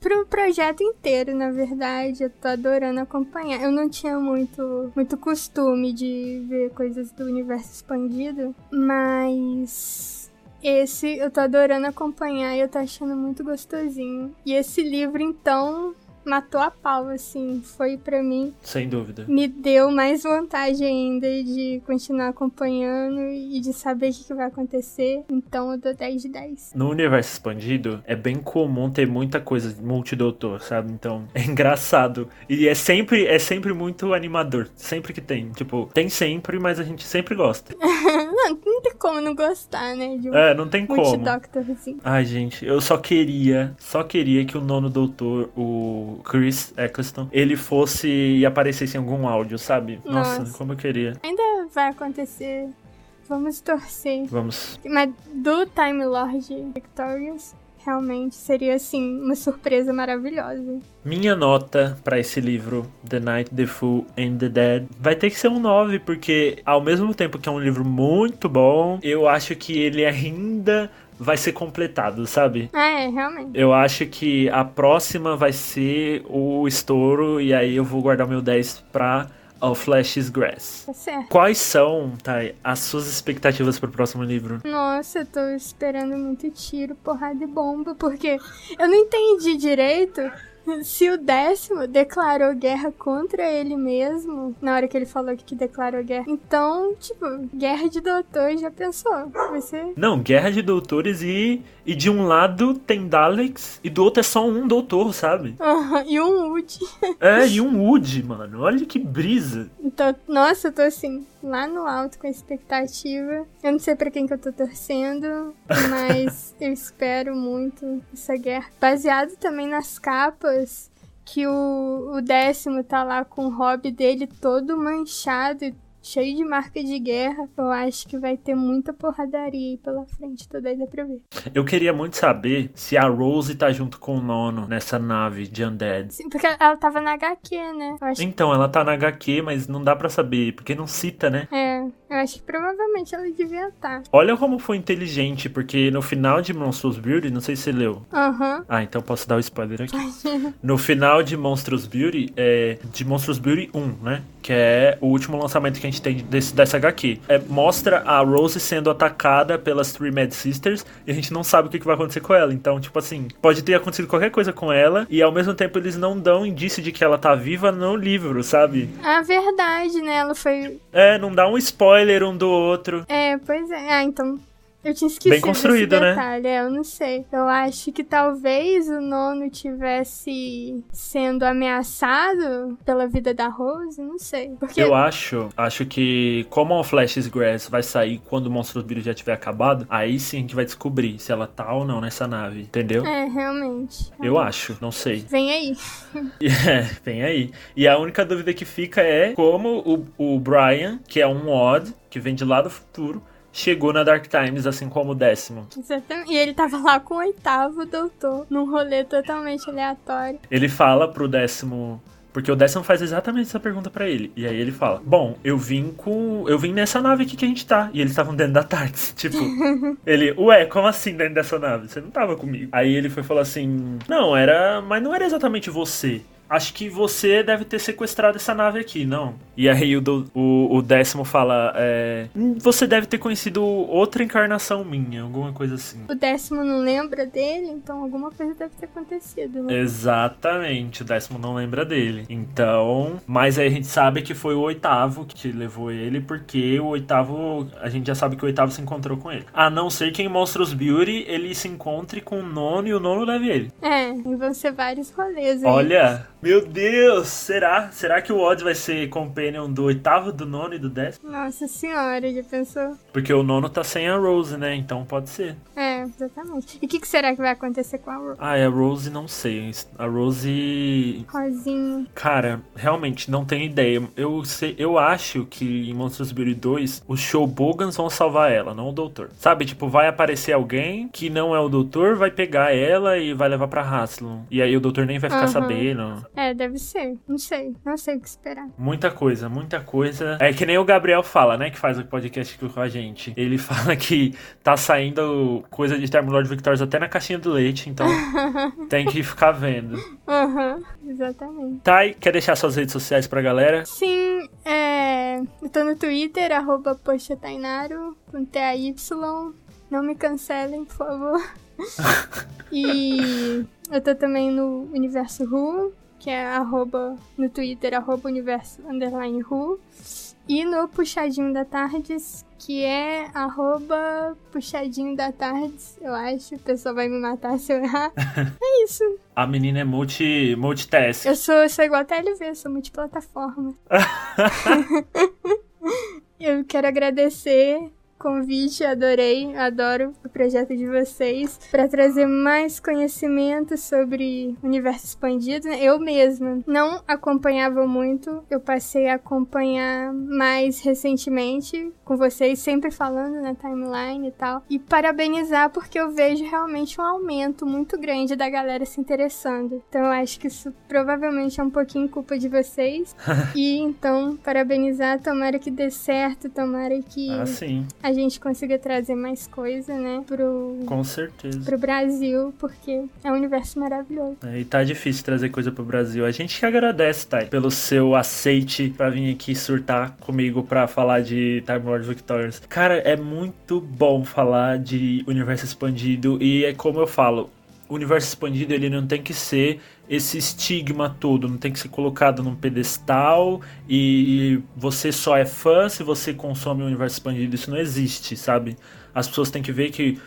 pro projeto inteiro, na verdade, eu tô adorando acompanhar. Eu não tinha muito, muito costume de ver coisas do universo expandido, mas esse eu tô adorando acompanhar e eu tô achando muito gostosinho. E esse livro, então, matou a pau, assim. Foi pra mim Sem dúvida. me deu mais vontade ainda de continuar acompanhando e de saber o que, que vai acontecer. Então eu dou 10 de 10. No universo expandido, é bem comum ter muita coisa multidoutor, sabe? Então, é engraçado. E é sempre, é sempre muito animador. Sempre que tem. Tipo, tem sempre, mas a gente sempre gosta. não, não tem como não gostar, né? De um É, não tem como. assim. Ai, gente, eu só queria, só queria que o nono doutor, o Chris Eccleston, ele fosse e aparecesse em algum áudio, sabe? Nossa, Nossa. como eu queria. Ainda vai acontecer Vamos torcer. Vamos. Mas do Time Lord Victorious, realmente seria assim uma surpresa maravilhosa. Minha nota para esse livro, The Night, The Fool and the Dead, vai ter que ser um 9, porque ao mesmo tempo que é um livro muito bom, eu acho que ele ainda vai ser completado, sabe? É, realmente. Eu acho que a próxima vai ser o estouro e aí eu vou guardar o meu 10 pra All Flash's Grass. Tá certo. Quais são, Thay, as suas expectativas pro próximo livro? Nossa, eu tô esperando muito tiro, porrada e bomba, porque eu não entendi direito se o décimo declarou guerra contra ele mesmo, na hora que ele falou que declarou guerra. Então, tipo, guerra de doutor, já pensou? Vai ser. Não, guerra de doutores e, e de um lado tem Daleks e do outro é só um doutor, sabe? Aham, e um Wood. É, e um Wood, mano. Olha que brisa. Então, nossa, eu tô assim, lá no alto com a expectativa. Eu não sei pra quem que eu tô torcendo, mas eu espero muito essa guerra. Baseado também nas capas, que o, o décimo tá lá com o hobby dele todo manchado e cheio de marca de guerra. Eu acho que vai ter muita porradaria aí pela frente, tô doida pra ver. Eu queria muito saber se a Rose tá junto com o Nono nessa nave de Undead. Sim, porque ela tava na HQ, né? Então, ela tá na HQ, mas não dá pra saber, porque não cita, né? É, eu acho que provavelmente ela devia estar. Olha como foi inteligente, porque no final de Monsters Beauty, não sei se você leu. Aham. Ah, então posso dar o spoiler aqui. No final de Monsters Beauty, é, de Monsters Beauty 1, né? Que é o último lançamento que a gente tem desse, dessa HQ. É, mostra a Rose sendo atacada pelas Three Mad Sisters e a gente não sabe o que, que vai acontecer com ela. Então, tipo assim, pode ter acontecido qualquer coisa com ela e ao mesmo tempo eles não dão indício de que ela tá viva no livro, sabe? A verdade, né? Ela foi. É, não dá um spoiler um do outro. É, pois é. Ah, então. Eu tinha esquecido Bem construído, desse né? detalhe, é, eu não sei. Eu acho que talvez o nono tivesse sendo ameaçado pela vida da Rose, não sei. Porque Eu acho, acho que como a Flash's Grass vai sair quando o Monstros Beauty já tiver acabado, aí sim a gente vai descobrir se ela tá ou não nessa nave, entendeu? É, realmente. Eu acho, não sei. Vem aí. É, vem aí. E a única dúvida que fica é como o, o Brian, que é um odd, que vem de lá do futuro, chegou na Dark Times, assim como o décimo. Exatamente. E ele tava lá com o oitavo doutor, num rolê totalmente aleatório. Ele fala pro décimo. Porque o décimo faz exatamente essa pergunta pra ele. E aí ele fala: Bom, eu vim com. Eu vim nessa nave aqui que a gente tá. E eles estavam dentro da TARDIS. Tipo, ele, ué, como assim dentro dessa nave? Você não tava comigo. Aí ele foi falar assim: Não, era. Mas não era exatamente você. Acho que você deve ter sequestrado essa nave aqui, não? E aí o, do- o, o décimo fala: é, "Hum, Você deve ter conhecido outra encarnação minha, alguma coisa assim. O décimo não lembra dele, então alguma coisa deve ter acontecido, né? Exatamente, o décimo não lembra dele. Então, mas aí a gente sabe que foi o oitavo que levou ele, porque o oitavo, a gente já sabe que o oitavo se encontrou com ele. A não ser que em Monstros Beauty ele se encontre com o nono e o nono leve ele. É, e vão ser vários rolês aí. Olha, meu Deus, será? Será que o Odd vai ser companion do oitavo, do nono e do décimo? Nossa senhora, já pensou? Porque o nono tá sem a Rose, né? Então pode ser. É, exatamente. E o que, que será que vai acontecer com a Ro- Ah, a Rose não sei. A Rose Rosinha? Cara, realmente não tenho ideia. Eu sei, eu acho que em Monsters Beauty 2 os Showbogans vão salvar ela, não o doutor. Sabe, tipo, vai aparecer alguém que não é o doutor, vai pegar ela e vai levar pra Haslon. E aí o doutor nem vai ficar Aham. sabendo. É, deve ser. Não sei. Não sei o que esperar. Muita coisa, muita coisa. É que nem o Gabriel fala, né, que faz o podcast aqui com a gente. Ele fala que tá saindo coisa de Time Lord Victorious até na caixinha do leite, então tem que ficar vendo. Aham, exatamente. Thay, quer deixar suas redes sociais pra galera? Sim, é. Eu tô no Twitter, arroba Poxa Tainaro, com T-A-Y. Não me cancelem, por favor. e eu tô também no Universo Ru, que é arroba no Twitter, arroba universo underline Ru. E no Puxadinho da Tardes, que é arroba Puxadinho da Tardes, eu acho. O pessoal vai me matar se eu errar. é isso. A menina é multi, multitask. Eu sou, eu sou igual a TLV, eu sou multiplataforma. eu quero agradecer convite, adorei, adoro o projeto de vocês para trazer mais conhecimento sobre o universo expandido. Né? Eu mesma não acompanhava muito, eu passei a acompanhar mais recentemente com vocês, sempre falando na timeline e tal. E parabenizar porque eu vejo realmente um aumento muito grande da galera se interessando. Então eu acho que isso provavelmente é um pouquinho culpa de vocês. e então, parabenizar, tomara que dê certo, tomara que ah, a gente consiga trazer mais coisa, né, pro Com certeza. pro Brasil, porque é um universo maravilhoso. É, e tá difícil trazer coisa pro Brasil. A gente que agradece, Thay, pelo seu aceite para vir aqui surtar comigo para falar de Time Lord Victorious. Cara, é muito bom falar de universo expandido e é como eu falo, o universo expandido ele não tem que ser esse estigma todo, não tem que ser colocado num pedestal e você só é fã se você consome o universo expandido. Isso não existe, sabe? As pessoas têm que ver que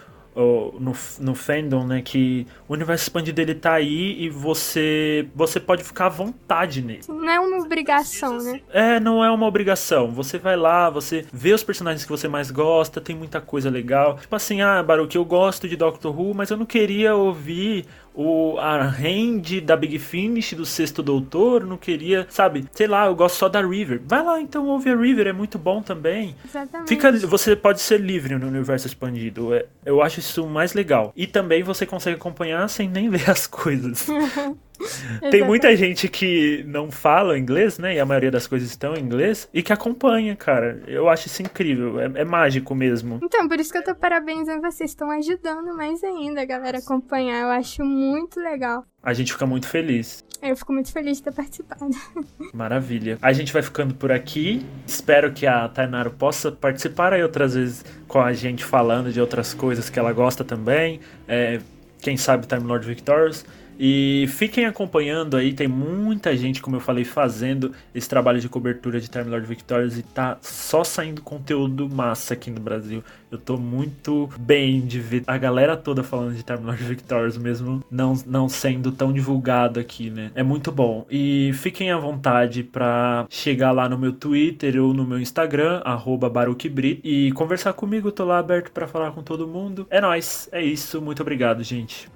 no, no fandom, né, que o universo expandido ele tá aí e você você pode ficar à vontade nele. Não é uma obrigação, né? É, não é uma obrigação. Você vai lá, você vê os personagens que você mais gosta, tem muita coisa legal. Tipo assim, ah, Baruch, eu gosto de Doctor Who, mas eu não queria ouvir o a Hand da Big Finish do Sexto Doutor, não queria, sabe? Sei lá, eu gosto só da River. Vai lá então ouve a River, é muito bom também. Exatamente. Fica, você pode ser livre no universo expandido. É, eu acho isso mais legal. E também você consegue acompanhar sem nem ver as coisas. Tem muita gente que não fala inglês, né? E a maioria das coisas estão em inglês e que acompanha, cara. Eu acho isso incrível. É, é mágico mesmo. Então, por isso que eu tô parabenizando vocês. Estão ajudando mais ainda a galera acompanhar. Eu acho muito legal. A gente fica muito feliz. Eu fico muito feliz de ter participado. Maravilha. A gente vai ficando por aqui. Espero que a Tainaro possa participar aí outras vezes com a gente falando de outras coisas que ela gosta também. É, quem sabe Time Lord Victorious. E fiquem acompanhando aí, tem muita gente, como eu falei, fazendo esse trabalho de cobertura de Time Lord Victorious e tá só saindo conteúdo massa aqui no Brasil. Eu tô muito bem de ver a galera toda falando de Time Lord Victorious, mesmo não, não sendo tão divulgado aqui, né? É muito bom. E fiquem à vontade para chegar lá no meu Twitter ou no meu Instagram, BaruchBrit, e conversar comigo. Tô lá aberto para falar com todo mundo. É nóis, é isso. Muito obrigado, gente.